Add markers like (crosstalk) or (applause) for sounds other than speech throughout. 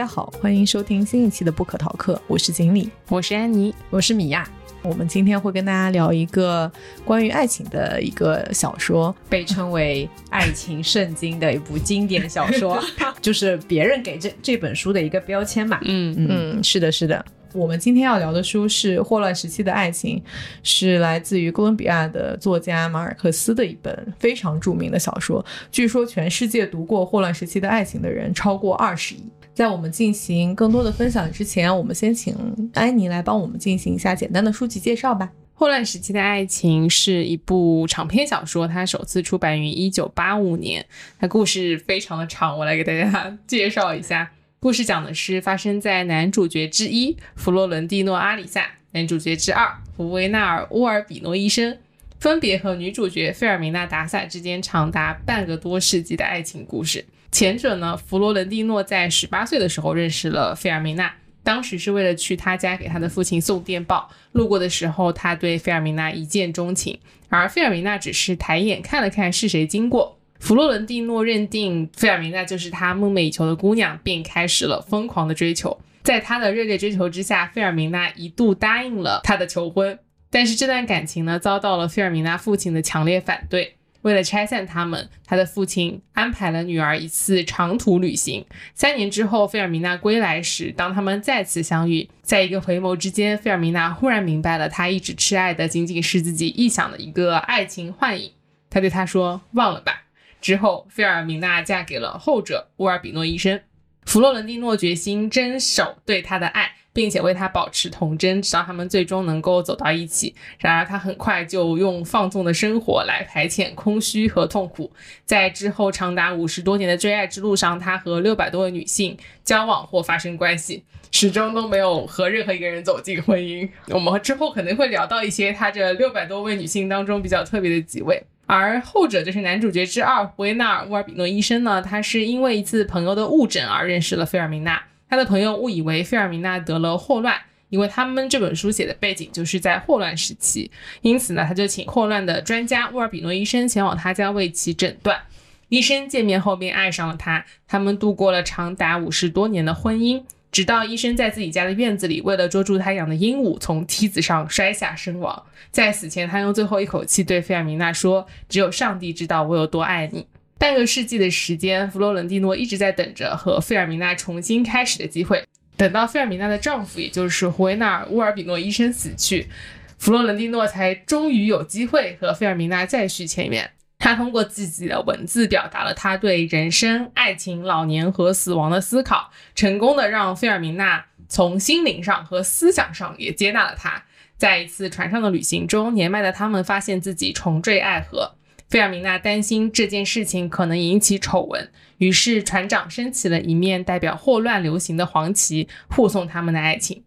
家好，欢迎收听新一期的不可逃课，我是锦鲤，我是安妮，我是米娅。我们今天会跟大家聊一个关于爱情的一个小说，被称为爱情圣经的一部经典小说，(laughs) 就是别人给这这本书的一个标签嘛。嗯嗯，是的，是的。我们今天要聊的书是《霍乱时期的爱情》，是来自于哥伦比亚的作家马尔克斯的一本非常著名的小说。据说全世界读过《霍乱时期的爱情》的人超过二十亿。在我们进行更多的分享之前，我们先请安妮来帮我们进行一下简单的书籍介绍吧。《霍乱时期的爱情》是一部长篇小说，它首次出版于一九八五年。它故事非常的长，我来给大家 (laughs) 介绍一下。故事讲的是发生在男主角之一弗洛伦蒂诺·阿里萨、男主角之二福维纳尔·乌尔比诺医生，分别和女主角费尔明娜·达萨之间长达半个多世纪的爱情故事。前者呢，弗洛伦蒂诺在十八岁的时候认识了费尔明娜，当时是为了去他家给他的父亲送电报，路过的时候他对费尔明娜一见钟情，而费尔明娜只是抬眼看了看是谁经过。弗洛伦蒂诺认定费尔明娜就是他梦寐以求的姑娘，并开始了疯狂的追求。在他的热烈追求之下，费尔明娜一度答应了他的求婚。但是这段感情呢，遭到了费尔明娜父亲的强烈反对。为了拆散他们，他的父亲安排了女儿一次长途旅行。三年之后，费尔明娜归来时，当他们再次相遇，在一个回眸之间，费尔明娜忽然明白了，她一直痴爱的仅仅是自己臆想的一个爱情幻影。他对他说：“忘了吧。”之后，费尔明娜嫁给了后者乌尔比诺医生。弗洛伦蒂诺决心坚守对他的爱，并且为他保持童真，直到他们最终能够走到一起。然而，他很快就用放纵的生活来排遣空虚和痛苦。在之后长达五十多年的追爱之路上，他和六百多位女性交往或发生关系，始终都没有和任何一个人走进婚姻。我们之后可能会聊到一些他这六百多位女性当中比较特别的几位。而后者就是男主角之二维纳尔·乌尔比诺医生呢，他是因为一次朋友的误诊而认识了费尔明娜。他的朋友误以为费尔明娜得了霍乱，因为他们这本书写的背景就是在霍乱时期，因此呢，他就请霍乱的专家沃尔比诺医生前往他家为其诊断。医生见面后便爱上了他，他们度过了长达五十多年的婚姻。直到医生在自己家的院子里，为了捉住他养的鹦鹉，从梯子上摔下身亡。在死前，他用最后一口气对费尔明娜说：“只有上帝知道我有多爱你。”半个世纪的时间，弗洛伦蒂诺一直在等着和费尔明娜重新开始的机会。等到费尔明娜的丈夫，也就是胡维纳·乌尔比诺医生死去，弗洛伦蒂诺才终于有机会和费尔明娜再续前缘。他通过自己的文字表达了他对人生、爱情、老年和死亡的思考，成功的让费尔明娜从心灵上和思想上也接纳了他。在一次船上的旅行中，年迈的他们发现自己重坠爱河。费尔明娜担心这件事情可能引起丑闻，于是船长升起了一面代表霍乱流行的黄旗，护送他们的爱情。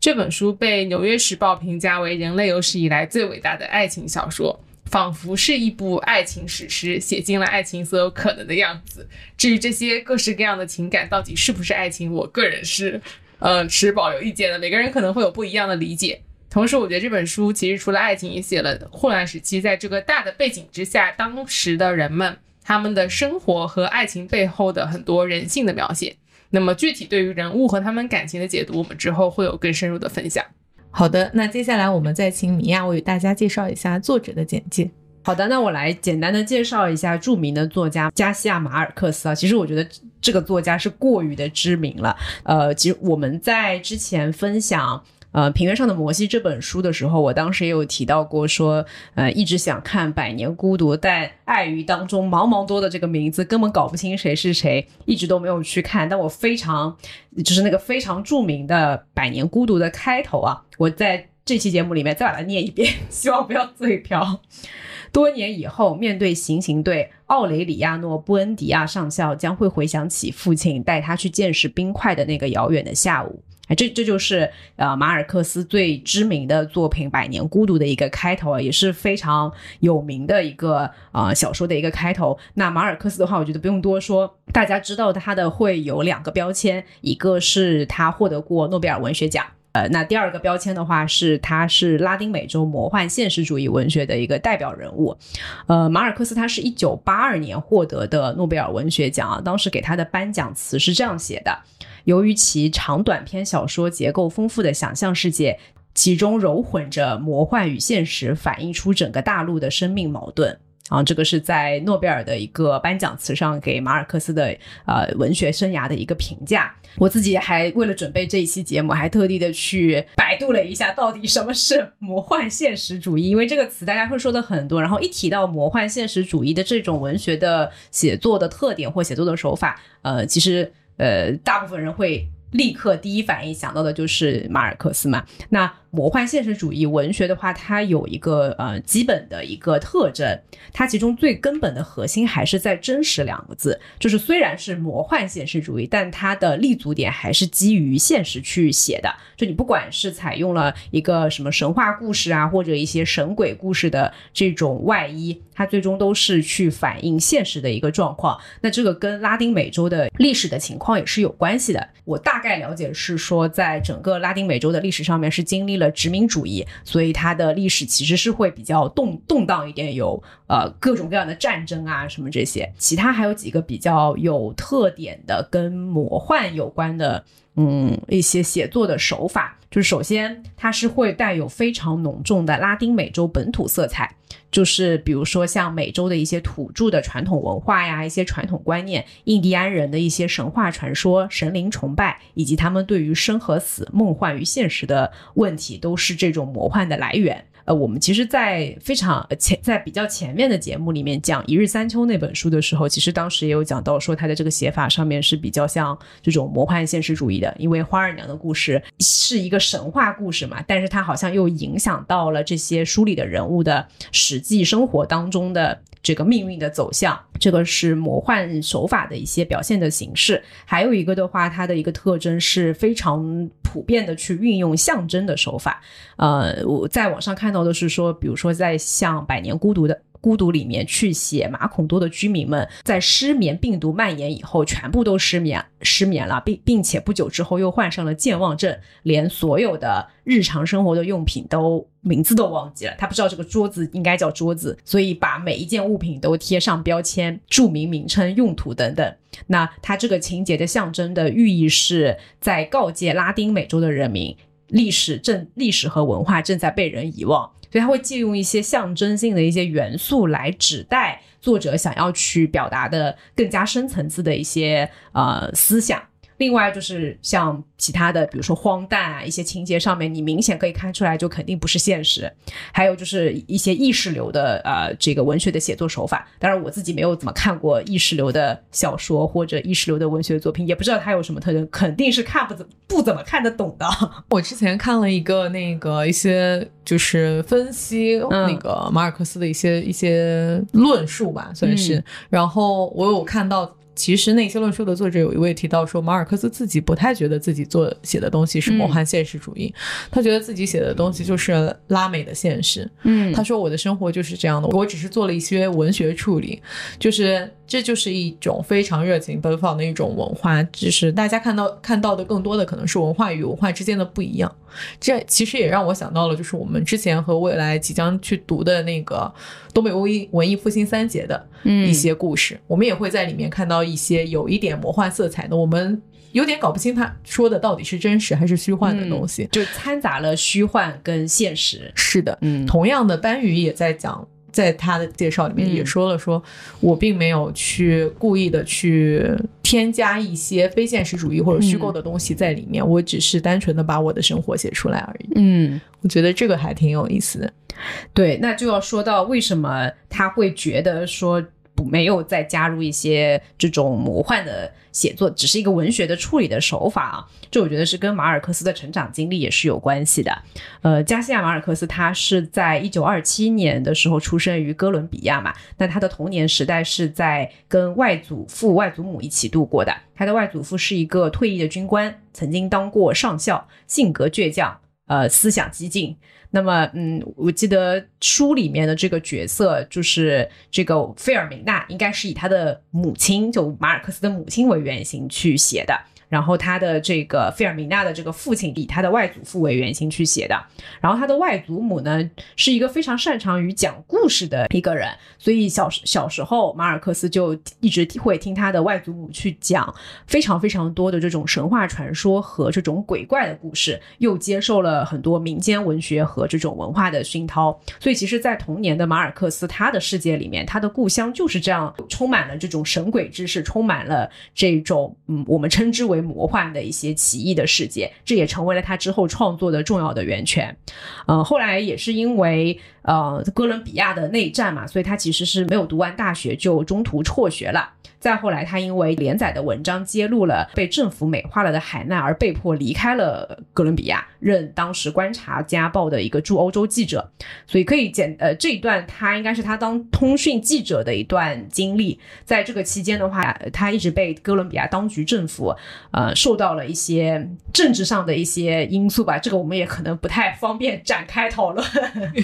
这本书被《纽约时报》评价为人类有史以来最伟大的爱情小说。仿佛是一部爱情史诗，写尽了爱情所有可能的样子。至于这些各式各样的情感到底是不是爱情，我个人是，呃，持保留意见的。每个人可能会有不一样的理解。同时，我觉得这本书其实除了爱情，也写了霍乱时期在这个大的背景之下，当时的人们他们的生活和爱情背后的很多人性的描写。那么，具体对于人物和他们感情的解读，我们之后会有更深入的分享。好的，那接下来我们再请米娅为大家介绍一下作者的简介。好的，那我来简单的介绍一下著名的作家加西亚马尔克斯啊。其实我觉得这个作家是过于的知名了。呃，其实我们在之前分享。呃，平原上的摩西这本书的时候，我当时也有提到过，说，呃，一直想看《百年孤独》，但碍于当中茫茫多的这个名字，根本搞不清谁是谁，一直都没有去看。但我非常，就是那个非常著名的《百年孤独》的开头啊，我在这期节目里面再把它念一遍，(laughs) 希望不要嘴瓢。多年以后，面对行刑队，奥雷里亚诺·布恩迪亚上校将会回想起父亲带他去见识冰块的那个遥远的下午。哎，这这就是呃马尔克斯最知名的作品《百年孤独》的一个开头啊，也是非常有名的一个啊小说的一个开头。那马尔克斯的话，我觉得不用多说，大家知道他的会有两个标签，一个是他获得过诺贝尔文学奖。呃，那第二个标签的话是他是拉丁美洲魔幻现实主义文学的一个代表人物。呃，马尔克斯他是一九八二年获得的诺贝尔文学奖啊，当时给他的颁奖词是这样写的：由于其长短篇小说结构丰富的想象世界。其中糅混着魔幻与现实，反映出整个大陆的生命矛盾。啊，这个是在诺贝尔的一个颁奖词上给马尔克斯的呃文学生涯的一个评价。我自己还为了准备这一期节目，还特地的去百度了一下，到底什么是魔幻现实主义？因为这个词大家会说的很多，然后一提到魔幻现实主义的这种文学的写作的特点或写作的手法，呃，其实呃，大部分人会立刻第一反应想到的就是马尔克斯嘛。那魔幻现实主义文学的话，它有一个呃基本的一个特征，它其中最根本的核心还是在“真实”两个字。就是虽然是魔幻现实主义，但它的立足点还是基于现实去写的。就你不管是采用了一个什么神话故事啊，或者一些神鬼故事的这种外衣，它最终都是去反映现实的一个状况。那这个跟拉丁美洲的历史的情况也是有关系的。我大概了解是说，在整个拉丁美洲的历史上面是经历了。殖民主义，所以它的历史其实是会比较动动荡一点，有呃各种各样的战争啊什么这些。其他还有几个比较有特点的跟魔幻有关的，嗯，一些写作的手法，就是首先它是会带有非常浓重的拉丁美洲本土色彩。就是比如说像美洲的一些土著的传统文化呀，一些传统观念，印第安人的一些神话传说、神灵崇拜，以及他们对于生和死、梦幻与现实的问题，都是这种魔幻的来源。呃，我们其实，在非常前，在比较前面的节目里面讲《一日三秋》那本书的时候，其实当时也有讲到说，他的这个写法上面是比较像这种魔幻现实主义的，因为花二娘的故事是一个神话故事嘛，但是它好像又影响到了这些书里的人物的实际生活当中的。这个命运的走向，这个是魔幻手法的一些表现的形式。还有一个的话，它的一个特征是非常普遍的去运用象征的手法。呃，我在网上看到的是说，比如说在像《百年孤独》的。孤独里面去写马孔多的居民们在失眠病毒蔓延以后，全部都失眠失眠了，并并且不久之后又患上了健忘症，连所有的日常生活的用品都名字都忘记了。他不知道这个桌子应该叫桌子，所以把每一件物品都贴上标签，注明名称、用途等等。那他这个情节的象征的寓意是在告诫拉丁美洲的人民，历史正历史和文化正在被人遗忘。所以他会借用一些象征性的一些元素来指代作者想要去表达的更加深层次的一些呃思想。另外就是像其他的，比如说荒诞啊，一些情节上面，你明显可以看出来，就肯定不是现实。还有就是一些意识流的呃这个文学的写作手法。当然我自己没有怎么看过意识流的小说或者意识流的文学作品，也不知道它有什么特征，肯定是看不怎不怎么看得懂的。我之前看了一个那个一些就是分析那个马尔克斯的一些一些论述吧，算是。然后我有看到。其实那些论述的作者有一位提到说，马尔克斯自己不太觉得自己做写的东西是魔幻现实主义，他觉得自己写的东西就是拉美的现实。嗯，他说我的生活就是这样的，我只是做了一些文学处理，就是这就是一种非常热情奔放的一种文化，只是大家看到看到的更多的可能是文化与文化之间的不一样。这其实也让我想到了，就是我们之前和未来即将去读的那个东北文艺文艺复兴三杰的一些故事，我们也会在里面看到。一些有一点魔幻色彩的，我们有点搞不清他说的到底是真实还是虚幻的东西，就掺杂了虚幻跟现实。是的，嗯，同样的，班宇也在讲，在他的介绍里面也说了，说我并没有去故意的去添加一些非现实主义或者虚构的东西在里面，我只是单纯的把我的生活写出来而已。嗯，我觉得这个还挺有意思的。对，那就要说到为什么他会觉得说。不，没有再加入一些这种魔幻的写作，只是一个文学的处理的手法啊。这我觉得是跟马尔克斯的成长经历也是有关系的。呃，加西亚马尔克斯他是在一九二七年的时候出生于哥伦比亚嘛，那他的童年时代是在跟外祖父、外祖母一起度过的。他的外祖父是一个退役的军官，曾经当过上校，性格倔强，呃，思想激进。那么，嗯，我记得书里面的这个角色就是这个费尔明娜，应该是以他的母亲，就马尔克斯的母亲为原型去写的。然后他的这个费尔明娜的这个父亲以他的外祖父为原型去写的，然后他的外祖母呢是一个非常擅长于讲故事的一个人，所以小小时候马尔克斯就一直会听他的外祖母去讲非常非常多的这种神话传说和这种鬼怪的故事，又接受了很多民间文学和这种文化的熏陶，所以其实，在童年的马尔克斯他的世界里面，他的故乡就是这样，充满了这种神鬼知识，充满了这种嗯我们称之为魔幻的一些奇异的世界，这也成为了他之后创作的重要的源泉。呃，后来也是因为呃哥伦比亚的内战嘛，所以他其实是没有读完大学就中途辍学了。再后来，他因为连载的文章揭露了被政府美化了的海难，而被迫离开了哥伦比亚，任当时观察家报的一个驻欧洲记者。所以可以简呃这一段，他应该是他当通讯记者的一段经历。在这个期间的话，他一直被哥伦比亚当局政府呃受到了一些政治上的一些因素吧，这个我们也可能不太方便展开讨论。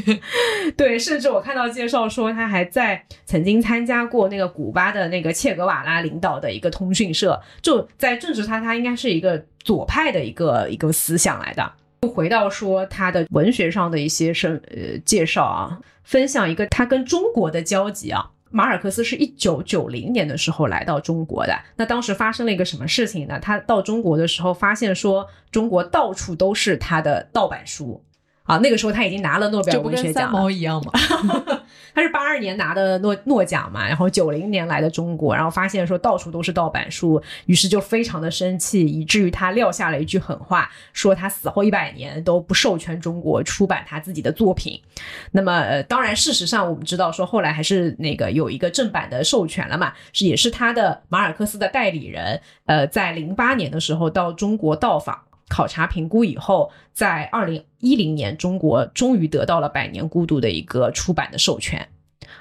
(laughs) 对，甚至我看到介绍说，他还在曾经参加过那个古巴的那个切格瓦拉领导的一个通讯社，就在政治上，他应该是一个左派的一个一个思想来的。回到说他的文学上的一些生呃介绍啊，分享一个他跟中国的交集啊。马尔克斯是一九九零年的时候来到中国的，那当时发生了一个什么事情呢？他到中国的时候，发现说中国到处都是他的盗版书。啊，那个时候他已经拿了诺贝尔文学奖，三毛一样嘛。(laughs) (laughs) (laughs) 他是八二年拿的诺诺奖嘛，然后九零年来的中国，然后发现说到处都是盗版书，于是就非常的生气，以至于他撂下了一句狠话，说他死后一百年都不授权中国出版他自己的作品。那么，呃，当然事实上我们知道说后来还是那个有一个正版的授权了嘛，是也是他的马尔克斯的代理人，呃，在零八年的时候到中国到访。考察评估以后，在二零一零年，中国终于得到了《百年孤独》的一个出版的授权。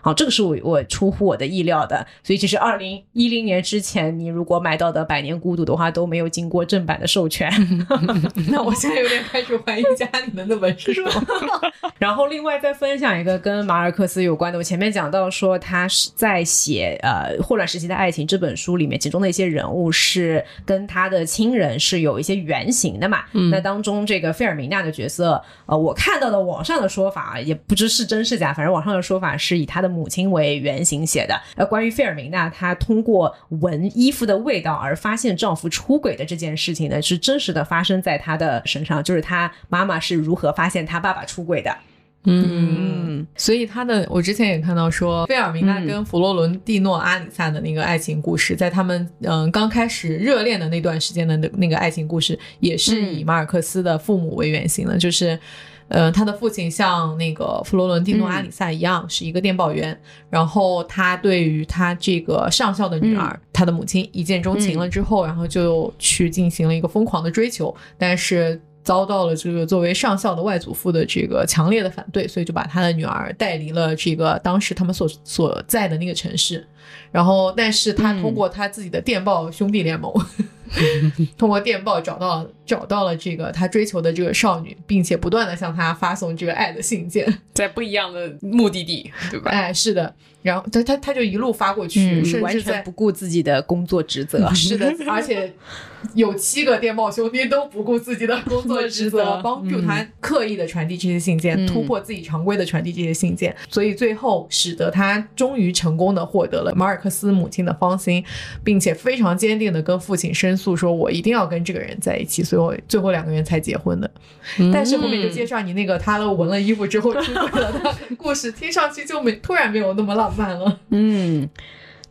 好，这个是我我出乎我的意料的，所以其实二零一零年之前，你如果买到的《百年孤独》的话，都没有经过正版的授权。(laughs) 那我现在有点开始怀疑家里面的文书。(laughs) 然后另外再分享一个跟马尔克斯有关的，我前面讲到说他是在写呃《霍乱时期的爱情》这本书里面，其中的一些人物是跟他的亲人是有一些原型的嘛。那当中这个费尔明娜的角色，呃，我看到的网上的说法也不知是真是假，反正网上的说法是以他的。母亲为原型写的。呃，关于费尔明娜，她通过闻衣服的味道而发现丈夫出轨的这件事情呢，是真实的发生在她的身上。就是她妈妈是如何发现她爸爸出轨的。嗯，所以他的我之前也看到说，费尔明娜跟弗洛伦蒂诺阿里萨的那个爱情故事，在他们嗯刚开始热恋的那段时间的那那个爱情故事，也是以马尔克斯的父母为原型的，就是。呃，他的父亲像那个弗罗伦蒂诺·阿里萨一样，是一个电报员。然后他对于他这个上校的女儿，他的母亲一见钟情了之后，然后就去进行了一个疯狂的追求，但是遭到了这个作为上校的外祖父的这个强烈的反对，所以就把他的女儿带离了这个当时他们所所在的那个城市。然后，但是他通过他自己的电报兄弟联盟。(laughs) 通过电报找到找到了这个他追求的这个少女，并且不断的向她发送这个爱的信件，在不一样的目的地，对吧？哎，是的。然后他他他就一路发过去，甚至在不顾自己的工作职责。(laughs) 是的，而且有七个电报兄弟都不顾自己的工作职责，帮助他刻意的传递这些信件，突破自己常规的传递这些信件。所以最后使得他终于成功的获得了马尔克斯母亲的芳心，并且非常坚定的跟父亲申诉说：“我一定要跟这个人在一起。”所以我最后两个人才结婚的。但是后面就介绍你那个他都闻了衣服之后出轨了的故事，听上去就没突然没有那么浪。漫了，嗯。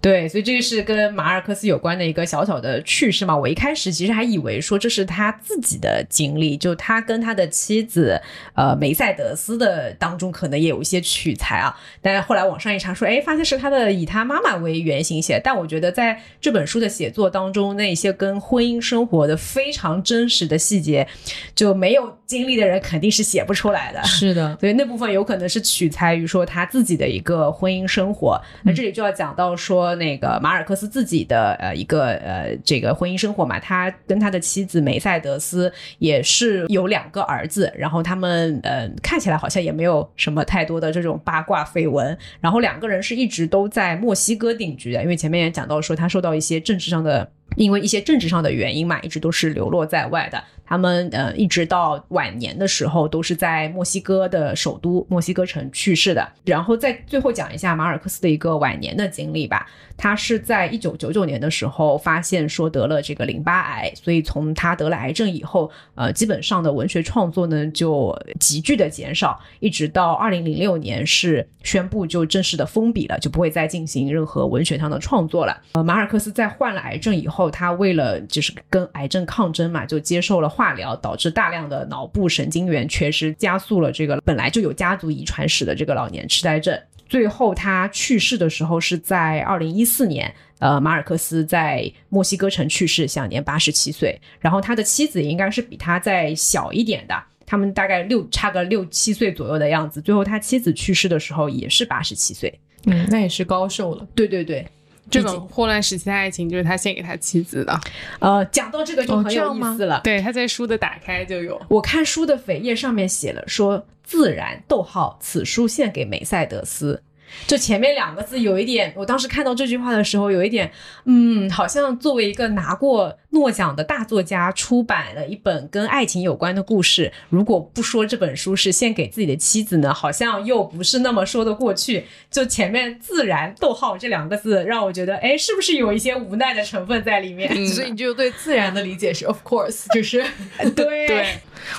对，所以这个是跟马尔克斯有关的一个小小的趣事嘛。我一开始其实还以为说这是他自己的经历，就他跟他的妻子呃梅赛德斯的当中可能也有一些取材啊。但是后来网上一查说，哎，发现是他的以他妈妈为原型写。但我觉得在这本书的写作当中，那些跟婚姻生活的非常真实的细节，就没有经历的人肯定是写不出来的。是的，(laughs) 所以那部分有可能是取材于说他自己的一个婚姻生活。那这里就要讲到说。那个马尔克斯自己的呃一个呃这个婚姻生活嘛，他跟他的妻子梅赛德斯也是有两个儿子，然后他们呃看起来好像也没有什么太多的这种八卦绯闻，然后两个人是一直都在墨西哥定居的，因为前面也讲到说他受到一些政治上的因为一些政治上的原因嘛，一直都是流落在外的。他们呃，一直到晚年的时候，都是在墨西哥的首都墨西哥城去世的。然后再最后讲一下马尔克斯的一个晚年的经历吧。他是在一九九九年的时候发现说得了这个淋巴癌，所以从他得了癌症以后，呃，基本上的文学创作呢就急剧的减少，一直到二零零六年是宣布就正式的封笔了，就不会再进行任何文学上的创作了。呃，马尔克斯在患了癌症以后，他为了就是跟癌症抗争嘛，就接受了。化疗导致大量的脑部神经元缺失，加速了这个本来就有家族遗传史的这个老年痴呆症。最后他去世的时候是在二零一四年，呃，马尔克斯在墨西哥城去世，享年八十七岁。然后他的妻子应该是比他再小一点的，他们大概六差个六七岁左右的样子。最后他妻子去世的时候也是八十七岁，嗯，那也是高寿了。对对对。这本霍乱时期的爱情就是他献给他妻子的，呃，讲到这个就很有意思了。对，他在书的打开就有。我看书的扉页上面写了说：“自然，逗号，此书献给梅赛德斯。”就前面两个字有一点，我当时看到这句话的时候，有一点，嗯，好像作为一个拿过诺奖的大作家，出版了一本跟爱情有关的故事，如果不说这本书是献给自己的妻子呢，好像又不是那么说得过去。就前面“自然”逗号这两个字，让我觉得，哎，是不是有一些无奈的成分在里面？所以你就对“自然”的理解是 “of course”，就是 (laughs) 对 (laughs) 对。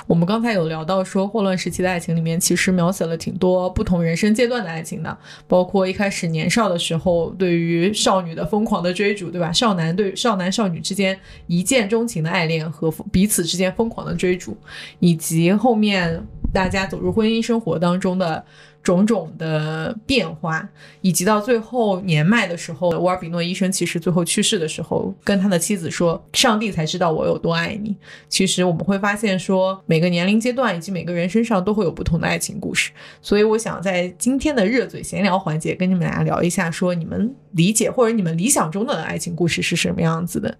我们刚才有聊到说，霍乱时期的爱情里面，其实描写了挺多不同人生阶段的爱情的。包括一开始年少的时候，对于少女的疯狂的追逐，对吧？少男对少男少女之间一见钟情的爱恋和彼此之间疯狂的追逐，以及后面大家走入婚姻生活当中的。种种的变化，以及到最后年迈的时候，沃尔比诺医生其实最后去世的时候，跟他的妻子说：“上帝才知道我有多爱你。”其实我们会发现，说每个年龄阶段以及每个人身上都会有不同的爱情故事。所以我想在今天的热嘴闲聊环节，跟你们俩聊一下，说你们理解或者你们理想中的爱情故事是什么样子的？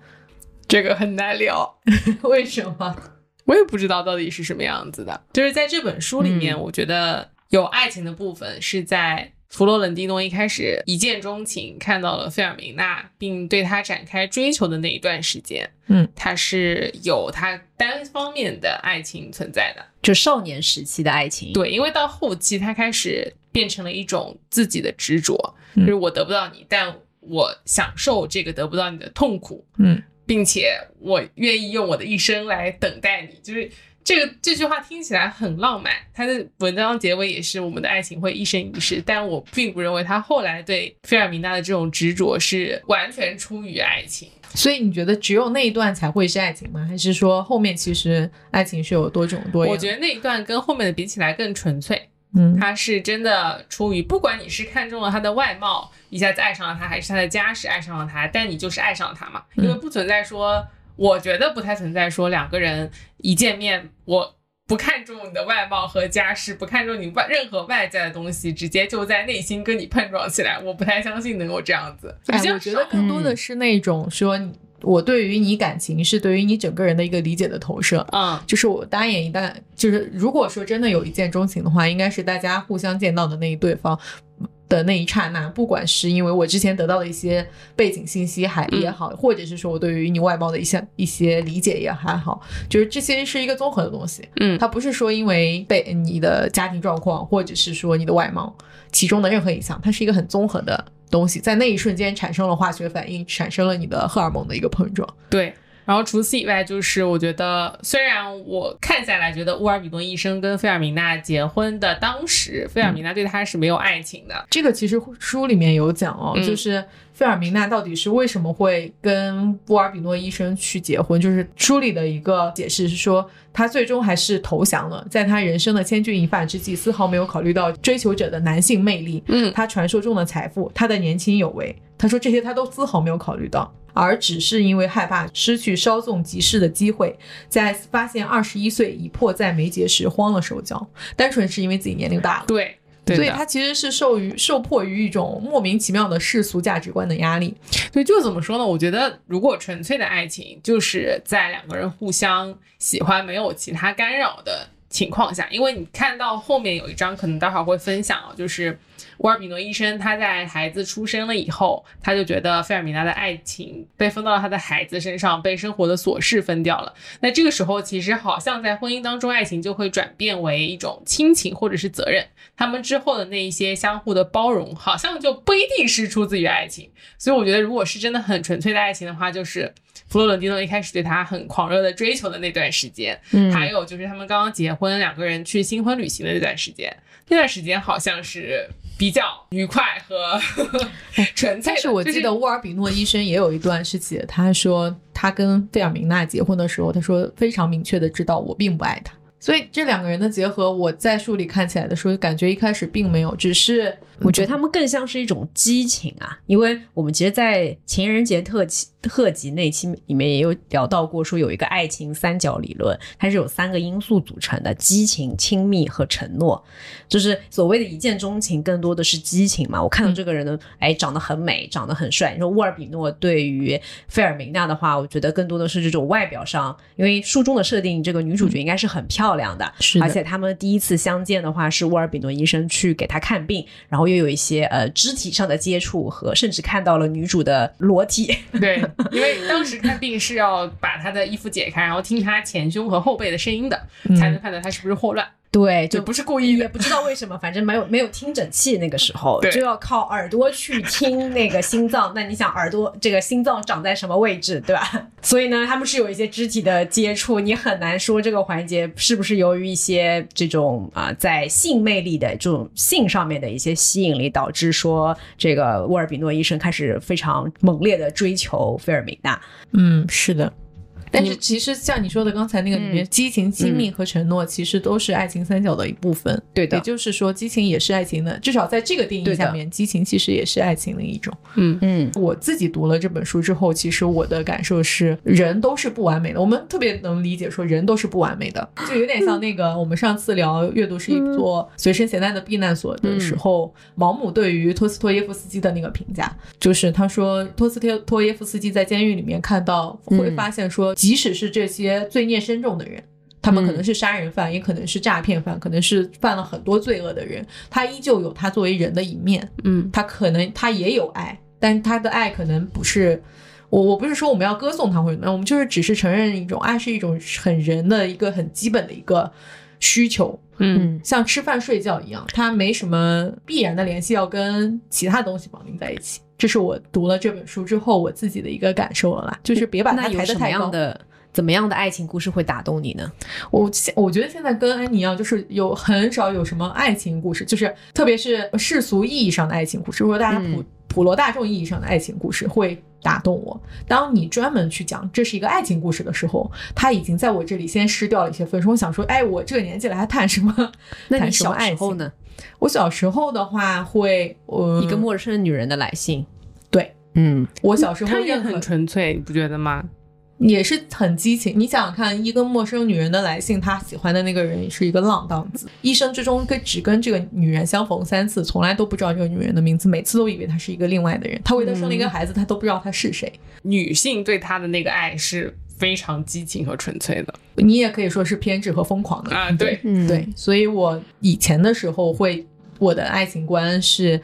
这个很难聊，(laughs) 为什么？我也不知道到底是什么样子的。就是在这本书里面，我觉得。有爱情的部分是在弗洛伦蒂诺一开始一见钟情，看到了费尔明娜，并对她展开追求的那一段时间。嗯，他是有他单方面的爱情存在的，就少年时期的爱情。对，因为到后期他开始变成了一种自己的执着，就是我得不到你，但我享受这个得不到你的痛苦。嗯，并且我愿意用我的一生来等待你，就是。这个这句话听起来很浪漫，他的文章结尾也是我们的爱情会一生一世，但我并不认为他后来对菲尔明娜的这种执着是完全出于爱情。所以你觉得只有那一段才会是爱情吗？还是说后面其实爱情是有多种多样？我觉得那一段跟后面的比起来更纯粹。嗯，他是真的出于不管你是看中了他的外貌一下子爱上了他，还是他的家世爱上了他，但你就是爱上他嘛，因为不存在说。我觉得不太存在说两个人一见面，我不看重你的外貌和家世，不看重你外任何外在的东西，直接就在内心跟你碰撞起来，我不太相信能够这样子。哎，我觉得更多的是那种说，我对于你感情是对于你整个人的一个理解的投射。嗯，就是我答应一旦就是如果说真的有一见钟情的话，应该是大家互相见到的那一对方。的那一刹那，不管是因为我之前得到的一些背景信息还也好，或者是说我对于你外貌的一些一些理解也还好，就是这些是一个综合的东西。嗯，它不是说因为被你的家庭状况，或者是说你的外貌其中的任何一项，它是一个很综合的东西，在那一瞬间产生了化学反应，产生了你的荷尔蒙的一个碰撞。对。然后除此以外，就是我觉得，虽然我看下来觉得乌尔比诺医生跟费尔明娜结婚的当时，费尔明娜对他是没有爱情的。这个其实书里面有讲哦，就是费尔明娜到底是为什么会跟乌尔比诺医生去结婚，就是书里的一个解释是说，他最终还是投降了，在他人生的千钧一发之际，丝毫没有考虑到追求者的男性魅力，嗯，他传说中的财富，他的年轻有为，他说这些他都丝毫没有考虑到。而只是因为害怕失去稍纵即逝的机会，在发现二十一岁已迫在眉睫时慌了手脚，单纯是因为自己年龄大了。对，所以他其实是受于受迫于一种莫名其妙的世俗价值观的压力。对，就怎么说呢？我觉得如果纯粹的爱情就是在两个人互相喜欢，没有其他干扰的情况下，因为你看到后面有一章，可能待会儿会分享，就是。沃尔比诺医生他在孩子出生了以后，他就觉得费尔米娜的爱情被分到了他的孩子身上，被生活的琐事分掉了。那这个时候，其实好像在婚姻当中，爱情就会转变为一种亲情或者是责任。他们之后的那一些相互的包容，好像就不一定是出自于爱情。所以我觉得，如果是真的很纯粹的爱情的话，就是弗洛伦蒂诺一开始对他很狂热的追求的那段时间，嗯还有就是他们刚刚结婚，两个人去新婚旅行的那段时间，那段时间好像是比较愉快和纯粹。但是我记得沃尔比诺医生也有一段是写，他说他跟费尔明娜结婚的时候，他说非常明确的知道我并不爱他。所以这两个人的结合，我在书里看起来的时候，感觉一开始并没有，只是我觉得他们更像是一种激情啊，因为我们其实，在情人节特辑特辑那期里面也有聊到过，说有一个爱情三角理论，它是有三个因素组成的：激情、亲密和承诺。就是所谓的一见钟情，更多的是激情嘛。我看到这个人呢，哎，长得很美，长得很帅。你说沃尔比诺对于费尔明娜的话，我觉得更多的是这种外表上，因为书中的设定，这个女主角应该是很漂亮的，是的而且他们第一次相见的话，是沃尔比诺医生去给她看病，然后又有一些呃肢体上的接触和甚至看到了女主的裸体。对，(laughs) (laughs) 因为当时看病是要把他的衣服解开，然后听他前胸和后背的声音的，才能判断他是不是霍乱，对，就就不是故意的也。不知道为什么，反正没有没有听诊器，那个时候对就要靠耳朵去听那个心脏。那你想耳朵这个心脏长在什么位置，对吧？(laughs) 所以呢，他们是有一些肢体的接触，你很难说这个环节是不是由于一些这种啊、在性魅力的这种性上面的一些吸引力，导致说这个沃尔比诺医生开始非常猛烈的追求菲尔米娜。嗯，是的。但是其实像你说的刚才那个里面，嗯。激情、亲密和承诺其实都是爱情三角的一部分。对的。也就是说，激情也是爱情的，至少在这个定义下面，激情其实也是爱情的一种。嗯。嗯。我自己读了这本书之后，其实我的感受是，人都是不完美的。我们特别能理解说，人都是不完美的，就有点像那个我们上次聊阅读是一座随身携带的避难所的时候，毛姆对于托斯托耶夫斯基的那个评价，就是他说托斯托托耶夫斯基在监狱里面看到，会发现说，即使是这些罪孽深重的人。他们可能是杀人犯，也可能是诈骗犯，可能是犯了很多罪恶的人，他依旧有他作为人的一面。嗯他可能他也有爱，但他的爱可能不是我我不是说我们要歌颂他或者怎么样，我们就是只是承认一种爱是一种很人的一个很基本的一个需求，嗯像吃饭睡觉一样，它没什么必然的联系要跟其他东西绑定在一起。这是我读了这本书之后我自己的一个感受了啦，就是别把它抬得太高样。的怎么样的爱情故事会打动你呢？我现我觉得现在跟安妮一样，就是有很少有什么爱情故事，就是特别是世俗意义上的爱情故事，或者大家普、嗯普罗大众意义上的爱情故事会打动我。当你专门去讲这是一个爱情故事的时候，他已经在我这里先失掉了一些分数。我想说，哎，我这个年纪了还谈什么？那你谈什么小？时候呢？我小时候的话会，呃，一个陌生女人的来信。对嗯，我小时候也很纯粹，你不觉得吗？也是很激情。你想想看，一个陌生女人的来信，他喜欢的那个人是一个浪荡子，一生之中跟只跟这个女人相逢三次，从来都不知道这个女人的名字，每次都以为她是一个另外的人。他为她生了一个孩子，他都不知道她是谁。女性对他的那个爱是非常激情和纯粹的。你也可以说是偏执和疯狂的。啊，对，嗯。对，所以我以前的时候会，我的爱情观是，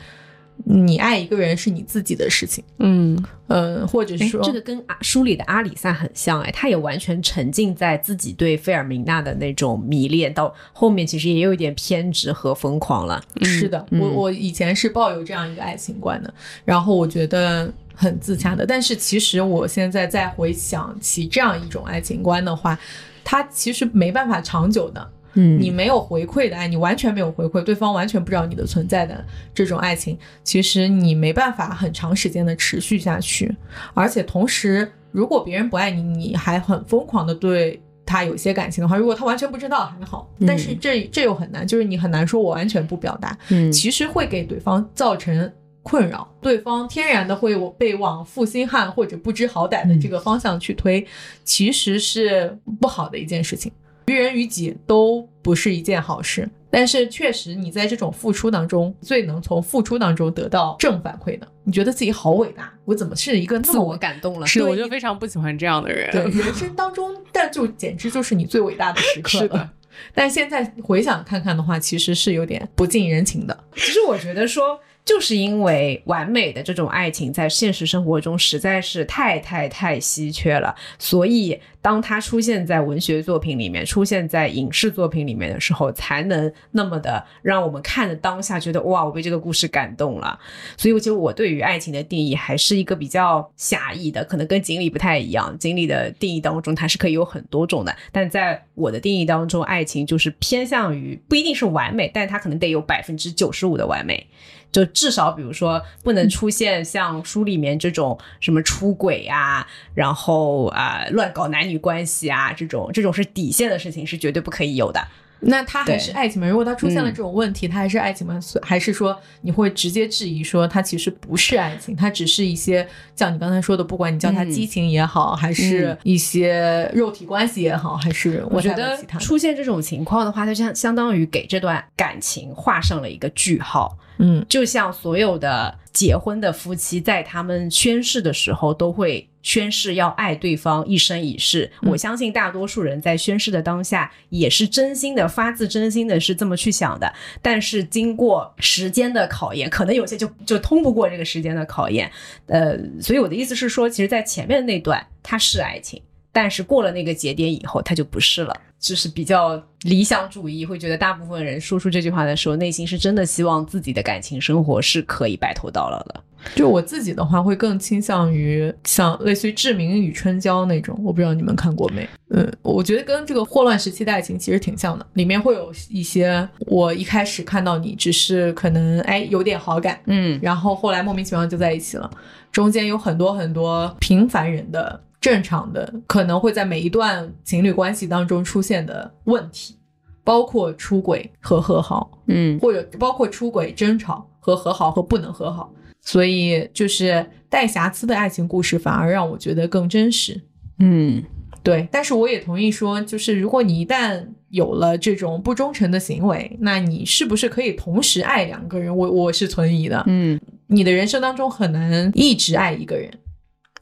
你爱一个人是你自己的事情，嗯嗯，或者说这个跟啊书里的阿里萨很像哎，他也完全沉浸在自己对费尔明娜的那种迷恋，到后面其实也有一点偏执和疯狂了。是的，嗯我我以前是抱有这样一个爱情观的，然后我觉得很自洽的。但是其实我现在再回想起这样一种爱情观的话，它其实没办法长久的。嗯你没有回馈的爱，你完全没有回馈，对方完全不知道你的存在的这种爱情，其实你没办法很长时间的持续下去。而且同时，如果别人不爱你，你还很疯狂的对他有些感情的话，如果他完全不知道还好，但是这这又很难，就是你很难说我完全不表达，嗯其实会给对方造成困扰，对方天然的会被往负心汉或者不知好歹的这个方向去推，其实是不好的一件事情。于人于己都不是一件好事，但是确实你在这种付出当中，最能从付出当中得到正反馈的，你觉得自己好伟大，我怎么是一个自我感动了。是，对我就非常不喜欢这样的人。对人生当中，但就简直就是你最伟大的时刻了。是的，但现在回想看看的话，其实是有点不近人情的。其实我觉得说。就是因为完美的这种爱情在现实生活中实在是太太太稀缺了，所以当它出现在文学作品里面、出现在影视作品里面的时候，才能那么的让我们看的当下觉得哇，我被这个故事感动了。所以，我觉得我对于爱情的定义还是一个比较狭义的，可能跟锦鲤不太一样。锦鲤的定义当中，它是可以有很多种的，但在我的定义当中，爱情就是偏向于不一定是完美，但它可能得有百分之九十五的完美。就至少，比如说，不能出现像书里面这种什么出轨啊，然后啊乱搞男女关系啊，这种这种是底线的事情，是绝对不可以有的。那他还是爱情吗？如果他出现了这种问题，他还是爱情吗？还是说你会直接质疑说他其实不是爱情，他只是一些像你刚才说的，不管你叫他激情也好，还是一些肉体关系也好，还是我觉得出现这种情况的话，就相相当于给这段感情画上了一个句号。嗯，就像所有的结婚的夫妻，在他们宣誓的时候，都会宣誓要爱对方一生一世。我相信大多数人在宣誓的当下，也是真心的、发自真心的，是这么去想的。但是经过时间的考验，可能有些就就通不过这个时间的考验。呃，所以我的意思是说，其实，在前面那段，它是爱情。但是过了那个节点以后，它就不是了，就是比较理想主义，会觉得大部分人说出这句话的时候，内心是真的希望自己的感情生活是可以白头到老的。就我自己的话，会更倾向于像类似于《志明与春娇》那种，我不知道你们看过没？嗯，我觉得跟这个霍乱时期的爱情其实挺像的，里面会有一些我一开始看到你只是可能哎有点好感，嗯，然后后来莫名其妙就在一起了，中间有很多很多平凡人的。正常的可能会在每一段情侣关系当中出现的问题，包括出轨和和好，嗯，或者包括出轨、争吵和和好和不能和好，所以就是带瑕疵的爱情故事反而让我觉得更真实。嗯，对。但是我也同意说，就是如果你一旦有了这种不忠诚的行为，那你是不是可以同时爱两个人？我我是存疑的。嗯，你的人生当中很难一直爱一个人。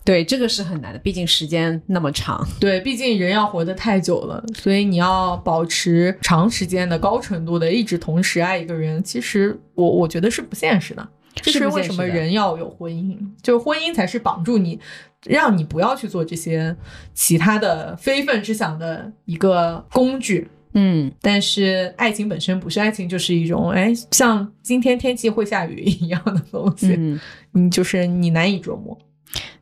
对，这个是很难的，毕竟时间那么长。(laughs) 对，毕竟人要活得太久了，所以你要保持长时间的高程度的一直同时爱一个人，其实我我觉得是不现实的。这是为什么人要有婚姻？就是婚姻才是绑住你，让你不要去做这些其他的非分之想的一个工具。嗯，但是爱情本身不是爱情，就是一种哎，像今天天气会下雨一样的东西。嗯，你就是你难以琢磨。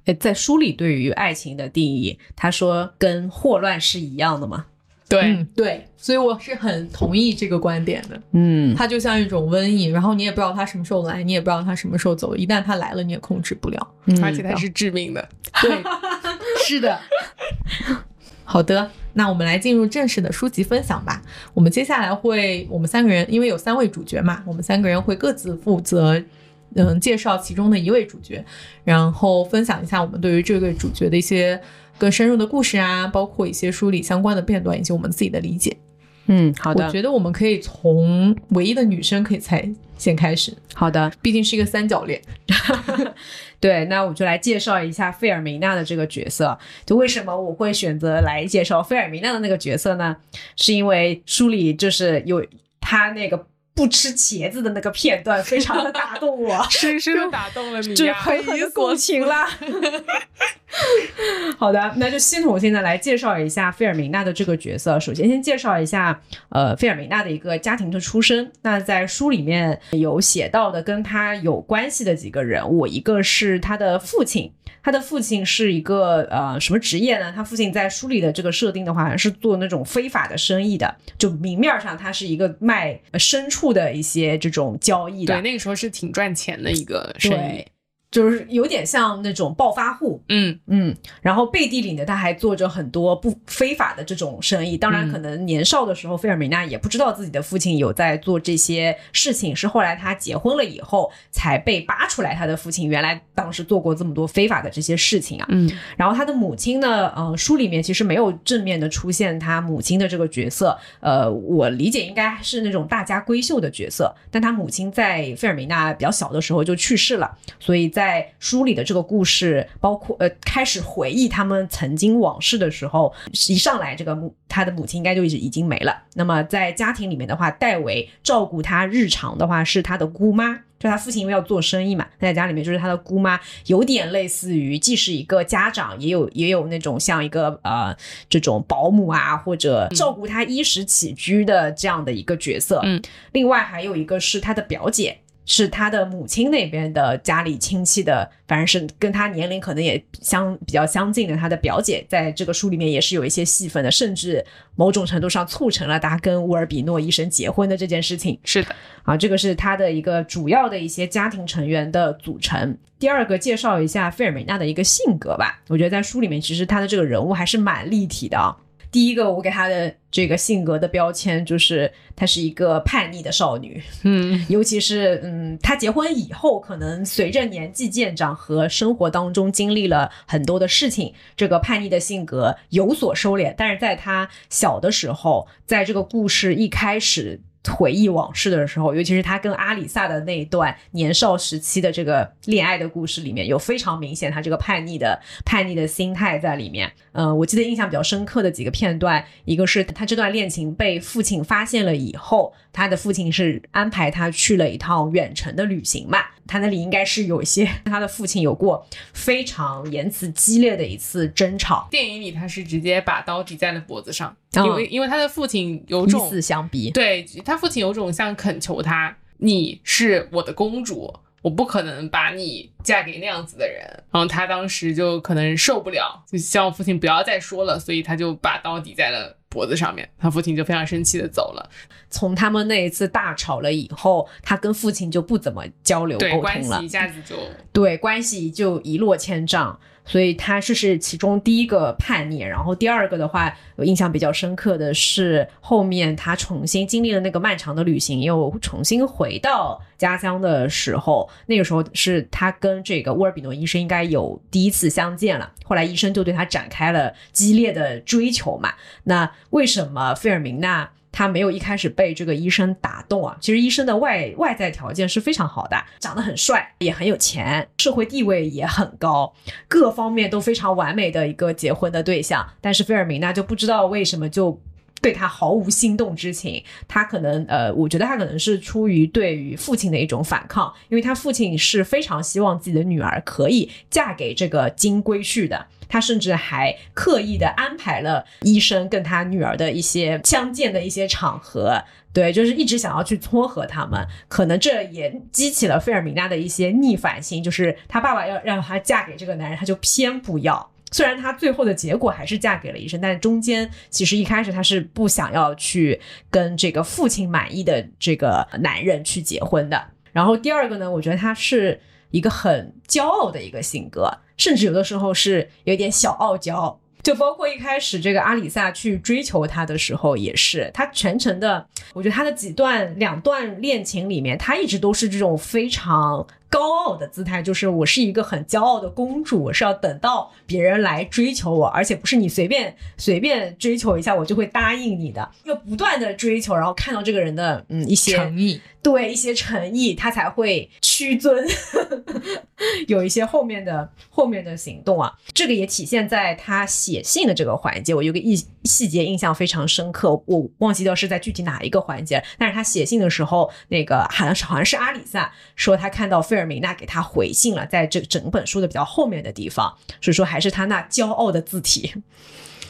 诶，在书里对于爱情的定义，他说跟霍乱是一样的吗？对对，所以我是很同意这个观点的。嗯，它就像一种瘟疫，然后你也不知道它什么时候来，你也不知道它什么时候走。一旦它来了，你也控制不了，嗯而且它是致命的。对，(laughs) 是的。(laughs) 好的，那我们来进入正式的书籍分享吧。我们接下来会，我们三个人因为有三位主角嘛，我们三个人会各自负责。嗯，介绍其中的一位主角，然后分享一下我们对于这位主角的一些更深入的故事啊，包括一些梳理相关的片段以及我们自己的理解。嗯，好的。我觉得我们可以从唯一的女生可以猜先开始。好的，毕竟是一个三角恋。(laughs) (laughs) 对，那我就来介绍一下费尔明娜的这个角色。就为什么我会选择来介绍费尔明娜的那个角色呢？是因为书里就是有她那个。不吃茄子的那个片段，非常的打动我，深深的打动了你呀，狠狠的共情了。(laughs) (laughs) 好的，那就系统性的来介绍一下费尔明娜的这个角色。首先，先介绍一下呃费尔明娜的一个家庭的出身。那在书里面有写到的跟他有关系的几个人物，一个是他的父亲。他的父亲是一个呃什么职业呢？他父亲在书里的这个设定的话，是做那种非法的生意的，就明面上他是一个卖牲畜的一些这种交易的。对，那个时候是挺赚钱的一个生意。就是有点像那种暴发户，嗯嗯，然后背地里呢，他还做着很多不非法的这种生意。当然，可能年少的时候，费尔米娜也不知道自己的父亲有在做这些事情，是后来他结婚了以后才被扒出来，他的父亲原来当时做过这么多非法的这些事情啊。嗯，然后他的母亲呢，呃，书里面其实没有正面的出现他母亲的这个角色，呃，我理解应该是那种大家闺秀的角色。但他母亲在费尔米娜比较小的时候就去世了，所以在在书里的这个故事，包括呃开始回忆他们曾经往事的时候，一上来这个母他的母亲应该就已经已经没了。那么在家庭里面的话，戴维照顾他日常的话是他的姑妈。就他父亲因为要做生意嘛，他在家里面就是他的姑妈，有点类似于既是一个家长，也有也有那种像一个呃这种保姆啊，或者照顾他衣食起居的这样的一个角色。嗯，另外还有一个是他的表姐。是他的母亲那边的家里亲戚的，反正是跟他年龄可能也相比较相近的，他的表姐在这个书里面也是有一些戏份的，甚至某种程度上促成了他跟乌尔比诺医生结婚的这件事情。是的，啊，这个是他的一个主要的一些家庭成员的组成。第二个，介绍一下费尔美娜的一个性格吧。我觉得在书里面，其实他的这个人物还是蛮立体的啊。第一个，我给她的这个性格的标签就是她是一个叛逆的少女，嗯，尤其是嗯，她结婚以后，可能随着年纪渐长和生活当中经历了很多的事情，这个叛逆的性格有所收敛。但是在她小的时候，在这个故事一开始。回忆往事的时候，尤其是他跟阿里萨的那一段年少时期的这个恋爱的故事里面，有非常明显他这个叛逆的叛逆的心态在里面。嗯，我记得印象比较深刻的几个片段，一个是他这段恋情被父亲发现了以后，他的父亲是安排他去了一趟远程的旅行嘛，他那里应该是有一些他的父亲有过非常言辞激烈的一次争吵。电影里他是直接把刀抵在了脖子上，嗯因为因为他的父亲有以种死相逼，对他父亲有种像恳求他，你是我的公主，我不可能把你嫁给那样子的人。然后他当时就可能受不了，就希望父亲不要再说了，所以他就把刀抵在了脖子上面。他父亲就非常生气的走了，从他们那一次大吵了以后，他跟父亲就不怎么交流对沟通了关系一，下子就对关系就一落千丈。所以他这是其中第一个叛逆，然后第二个的话，我印象比较深刻的是后面他重新经历了那个漫长的旅行，又重新回到家乡的时候，那个时候是他跟这个乌尔比诺医生应该有第一次相见了，后来医生就对他展开了激烈的追求嘛。那为什么费尔明娜？他没有一开始被这个医生打动啊。其实医生的外外在条件是非常好的，长得很帅，也很有钱，社会地位也很高，各方面都非常完美的一个结婚的对象。但是菲尔明娜就不知道为什么就。对他毫无心动之情，他可能呃，我觉得他可能是出于对于父亲的一种反抗，因为他父亲是非常希望自己的女儿可以嫁给这个金龟婿的，他甚至还刻意的安排了医生跟他女儿的一些相见的一些场合，对，就是一直想要去撮合他们，可能这也激起了费尔明娜的一些逆反心，就是他爸爸要让她嫁给这个男人，他就偏不要。虽然她最后的结果还是嫁给了医生，但中间其实一开始她是不想要去跟这个父亲满意的这个男人去结婚的。然后第二个呢，我觉得她是一个很骄傲的一个性格，甚至有的时候是有点小傲娇。就包括一开始这个阿里萨去追求他的时候，也是他全程的，我觉得他的几段两段恋情里面，他一直都是这种非常高傲的姿态，就是我是一个很骄傲的公主，我是要等到别人来追求我，而且不是你随便随便追求一下我就会答应你的，要不断的追求，然后看到这个人的嗯一些诚意。对一些诚意，他才会屈尊，(laughs) 有一些后面的后面的行动啊。这个也体现在他写信的这个环节，我有个印细节印象非常深刻，我忘记掉是在具体哪一个环节，但是他写信的时候，那个好像是好像是阿里萨说他看到费尔米娜给他回信了，在这整本书的比较后面的地方，所以说还是他那骄傲的字体。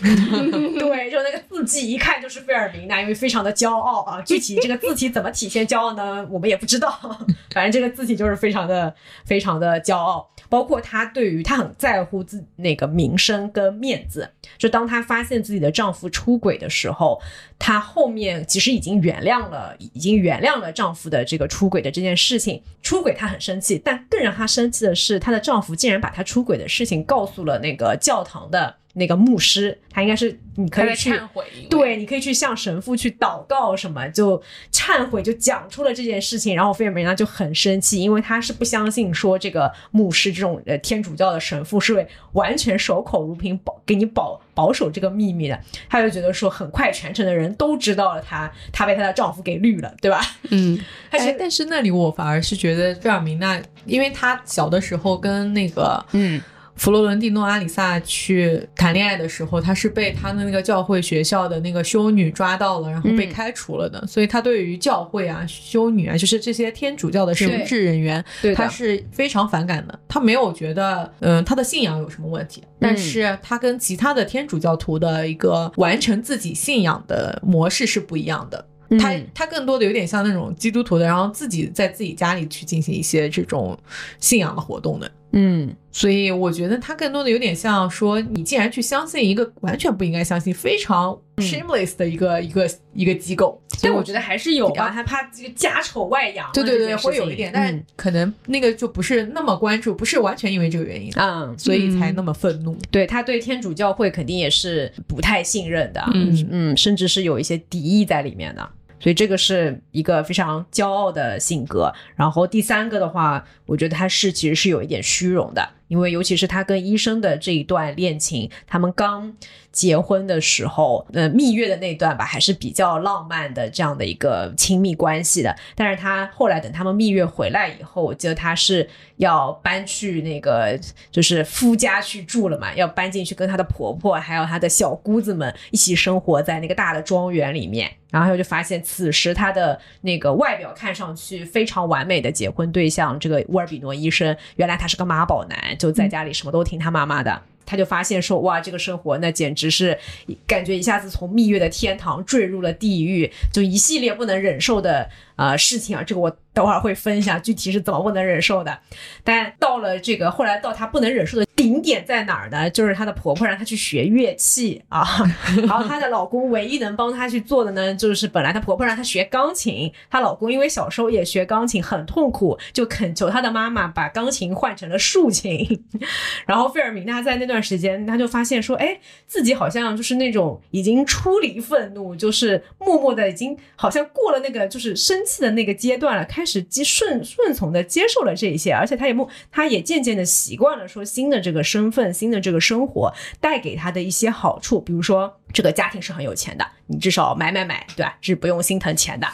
(laughs) 对，就那个字迹一看就是费尔明娜，因为非常的骄傲啊。具体这个字体怎么体现骄傲呢？我们也不知道。(laughs) 反正这个字体就是非常的、非常的骄傲。包括她对于她很在乎自那个名声跟面子。就当她发现自己的丈夫出轨的时候，她后面其实已经原谅了，已经原谅了丈夫的这个出轨的这件事情。出轨她很生气，但更让她生气的是，她的丈夫竟然把她出轨的事情告诉了那个教堂的。那个牧师，他应该是你可以去忏悔，对，你可以去向神父去祷告什么，就忏悔，就讲出了这件事情。然后菲尔梅娜就很生气，因为他是不相信说这个牧师这种呃天主教的神父是会完全守口如瓶保给你保保守这个秘密的。他就觉得说，很快全城的人都知道了他，他被她的丈夫给绿了，对吧？(laughs) 嗯，他是哎，但是那里我反而是觉得菲尔明娜，因为她小的时候跟那个嗯佛罗伦蒂诺阿里萨去谈恋爱的时候，他是被他的那个教会学校的那个修女抓到了，然后被嗯开除了的。所以他对于教会啊、修女啊，就是这些天主教的神职人员，对的她是非常反感的。他没有觉得，嗯、他的信仰有什么问题，但是他跟其他的天主教徒的一个完成自己信仰的模式是不一样的。他嗯他更多的有点像那种基督徒的，然后自己在自己家里去进行一些这种信仰的活动的。嗯。所以我觉得他更多的有点像说，你竟然去相信一个完全不应该相信、非常 shameless 的一个、一个一个机构，但我觉得还是有吧，啊他怕这个家丑外扬，对对对，会有一点，但嗯。可能那个就不是那么关注，不是完全因为这个原因，嗯，所以才那么愤怒。对他对天主教会肯定也是不太信任的，嗯。嗯，甚至是有一些敌意在里面的。所以这个是一个非常骄傲的性格。然后第三个的话，我觉得他是其实是有一点虚荣的，因为尤其是他跟医生的这一段恋情，他们刚结婚的时候，呃，蜜月的那段吧，还是比较浪漫的这样的一个亲密关系的。但是他后来等他们蜜月回来以后，我记得他是要搬去那个就是夫家去住了嘛，要搬进去跟她的婆婆还有她的小姑子们一起生活在那个大的庄园里面。然后他就发现，此时他的那个外表看上去非常完美的结婚对象，这个乌尔比诺医生，原来他是个妈宝男，就在家里什么都听他妈妈的。他就发现说，哇，这个生活那简直是感觉一下子从蜜月的天堂坠入了地狱，就一系列不能忍受的呃事情啊。这个我等会儿会分享具体是怎么不能忍受的。但到了这个后来到她不能忍受的顶点在哪儿呢？就是她的婆婆让她去学乐器啊，(laughs) 然后她的老公唯一能帮她去做的呢，就是本来她婆婆让她学钢琴，她老公因为小时候也学钢琴很痛苦，就恳求她的妈妈把钢琴换成了竖琴。(laughs) 然后费尔明娜在那段时间，她就发现说，哎，自己好像就是那种已经出离愤怒，就是默默的已经好像过了那个就是生气的那个阶段了，开开始接顺顺从的接受了这一切，而且他也默，他也渐渐的习惯了说新的这个身份、新的这个生活带给他的一些好处，比如说这个家庭是很有钱的，你至少买买买，对吧？是不用心疼钱的。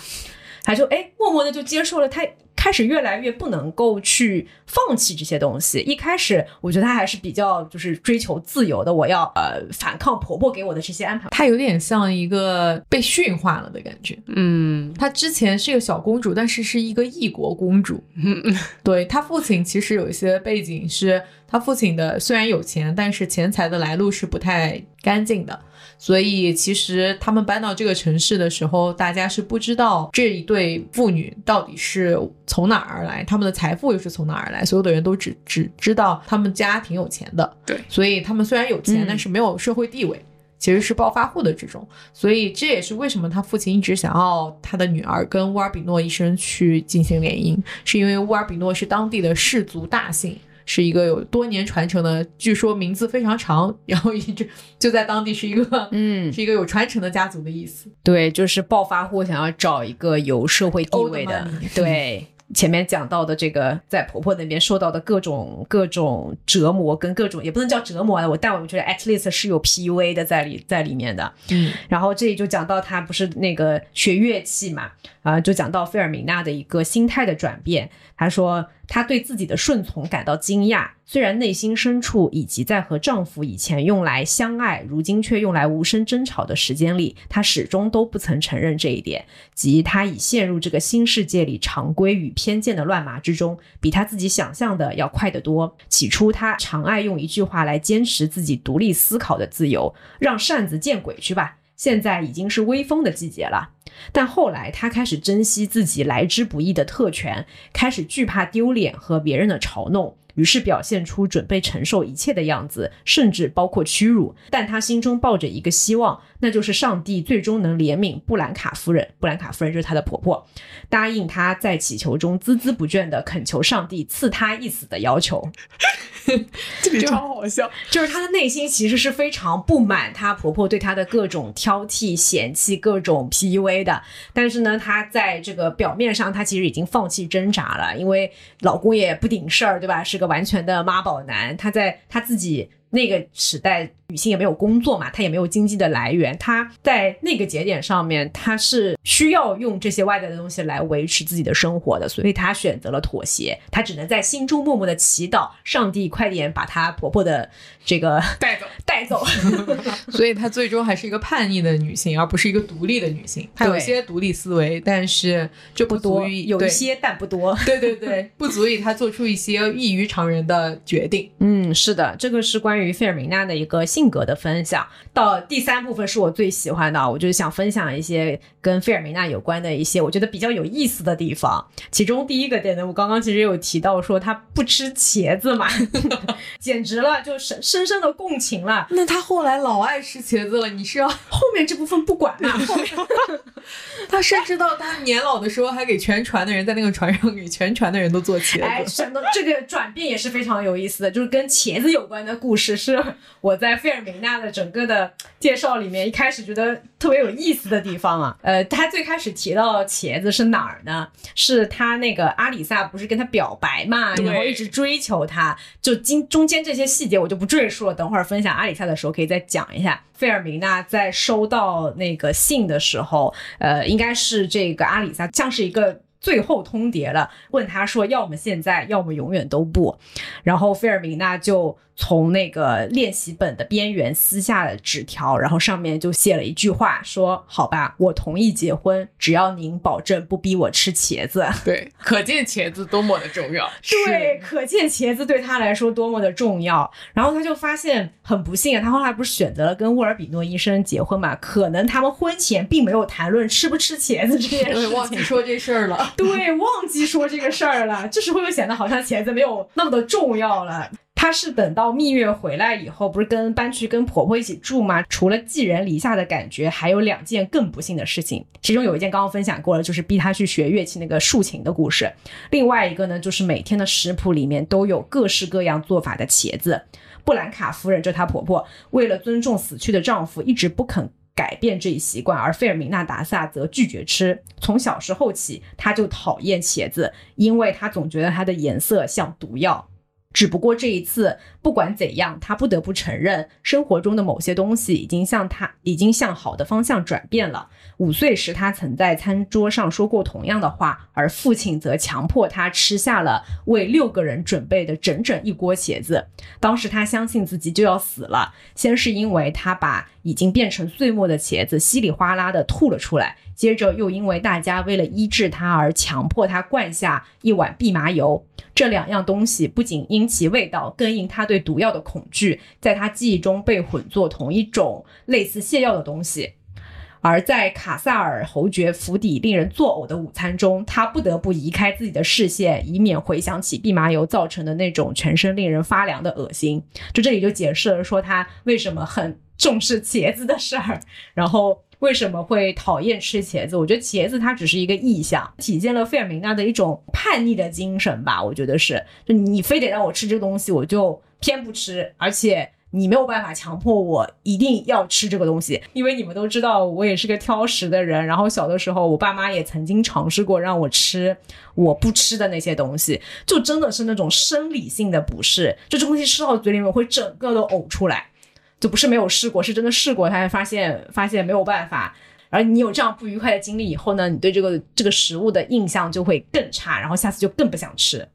他就哎，默默的就接受了，他开始越来越不能够去放弃这些东西。一开始我觉得她还是比较就是追求自由的，我要呃反抗婆婆给我的这些安排。她有点像一个被驯化了的感觉。嗯她之前是一个小公主，但是是一个异国公主。嗯 (laughs) 对她父亲其实有一些背景是，她父亲的虽然有钱，但是钱财的来路是不太干净的。所以其实他们搬到这个城市的时候，大家是不知道这一对妇女到底是从哪儿而来，他们的财富又是从哪儿而来。所有的人都只只知道他们家挺有钱的，对所以他们虽然有钱，嗯但是没有社会地位。其实是暴发户的这种，所以这也是为什么他父亲一直想要他的女儿跟乌尔比诺医生去进行联姻，是因为乌尔比诺是当地的氏族大姓，是一个有多年传承的，据说名字非常长，然后一直 (laughs) 就在当地是一个嗯，是一个有传承的家族的意思。对，就是暴发户想要找一个有社会地位的对。前面讲到的这个，在婆婆那边受到的各种各种折磨，跟各种也不能叫折磨啊，我但我觉得 at least 是有 PUA 的在里在里面的。嗯，然后这里就讲到他不是那个学乐器嘛，啊、就讲到费尔明娜的一个心态的转变。她说，她对自己的顺从感到惊讶，虽然内心深处以及在和丈夫以前用来相爱，如今却用来无声争吵的时间里，她始终都不曾承认这一点，即她已陷入这个新世界里常规与偏见的乱麻之中，比她自己想象的要快得多。起初，她常爱用一句话来坚持自己独立思考的自由，让扇子见鬼去吧。现在已经是微风的季节了，但后来他开始珍惜自己来之不易的特权，开始惧怕丢脸和别人的嘲弄，于是表现出准备承受一切的样子，甚至包括屈辱。但他心中抱着一个希望，那就是上帝最终能怜悯布兰卡夫人。布兰卡夫人就是她的婆婆，答应她在祈求中孜孜不倦地恳求上帝赐她一死的要求。(laughs) 这个超好笑，就是她的内心其实是非常不满她婆婆对她的各种挑剔、嫌弃、各种 PUA 的。但是呢，她在这个表面上，她其实已经放弃挣扎了，因为老公也不顶事儿，对吧？是个完全的妈宝男。他在他自己那个时代。女性也没有工作嘛，她也没有经济的来源，她在那个节点上面，她是需要用这些外在的东西来维持自己的生活的，所以她选择了妥协，她只能在心中默默的祈祷，上帝快点把她婆婆的这个带走 (laughs) 带走。(laughs) 所以她最终还是一个叛逆的女性，而不是一个独立的女性。她有一些独立思维，但是就不多，有一些但不多。对对对，不足以她做出一些异于常人的决定。嗯，是的，这个是关于费尔明娜的一个。性格的分享到第三部分是我最喜欢的，我就是想分享一些跟费尔明娜有关的一些我觉得比较有意思的地方。其中第一个点呢，我刚刚其实有提到说他不吃茄子嘛，(laughs) 简直了，就深深深的共情了。那他后来老爱吃茄子了，你是要 (laughs) 后面这部分不管了？(laughs) 后面他甚至到他年老的时候，还给全船的人在那个船上给全船的人都做茄子。哎，真的这个转变也是非常有意思的，就是跟茄子有关的故事，是我在。费尔明娜的整个的介绍里面，一开始觉得特别有意思的地方啊，呃，他最开始提到茄子是哪儿呢？是他那个阿里萨不是跟他表白嘛，然后一直追求他，就今中间这些细节我就不赘述了，等会儿分享阿里萨的时候可以再讲一下。费尔明娜在收到那个信的时候，呃，应该是这个阿里萨像是一个。最后通牒了，问他说：“要么现在，要么永远都不。”然后费尔明娜就从那个练习本的边缘撕下了纸条，然后上面就写了一句话，说：“好吧，我同意结婚，只要您保证不逼我吃茄子。(laughs) ”对，可见茄子多么的重要。对，可见茄子对他来说多么的重要。然后他就发现很不幸啊，他后来不是选择了跟沃尔比诺医生结婚嘛？可能他们婚前并没有谈论吃不吃茄子这件事，忘记说这事儿了。对，忘记说这个事儿了，这时候又显得好像茄子没有那么的重要了。她是等到蜜月回来以后，不是跟搬去跟婆婆一起住吗？除了寄人篱下的感觉，还有两件更不幸的事情。其中有一件刚刚分享过了，就是逼她去学乐器那个竖琴的故事。另外一个呢，就是每天的食谱里面都有各式各样做法的茄子。布兰卡夫人，就她婆婆，为了尊重死去的丈夫，一直不肯。改变这一习惯，而费尔明娜达萨则拒绝吃。从小时候起，他就讨厌茄子，因为他总觉得它的颜色像毒药。只不过这一次，不管怎样，他不得不承认，生活中的某些东西已经向他已经向好的方向转变了。五岁时，他曾在餐桌上说过同样的话，而父亲则强迫他吃下了为六个人准备的整整一锅茄子。当时他相信自己就要死了，先是因为他把已经变成碎末的茄子稀里哗啦的吐了出来。接着又因为大家为了医治他而强迫他灌下一碗蓖麻油，这两样东西不仅因其味道，更因他对毒药的恐惧，在他记忆中被混作同一种类似泻药的东西。而在卡萨尔侯爵府邸令人作呕的午餐中，他不得不移开自己的视线，以免回想起蓖麻油造成的那种全身令人发凉的恶心。就这里就解释了说他为什么很重视茄子的事儿，(laughs) 然后。为什么会讨厌吃茄子？我觉得茄子它只是一个意象，体现了费尔明娜的一种叛逆的精神吧。我觉得是，就你非得让我吃这个东西，我就偏不吃，而且你没有办法强迫我一定要吃这个东西，因为你们都知道我也是个挑食的人。然后小的时候，我爸妈也曾经尝试过让我吃我不吃的那些东西，就真的是那种生理性的不适，就这东西吃到嘴里面会整个都呕出来。就不是没有试过，是真的试过，他发现发现没有办法。而你有这样不愉快的经历以后呢，你对这个这个食物的印象就会更差，然后下次就更不想吃。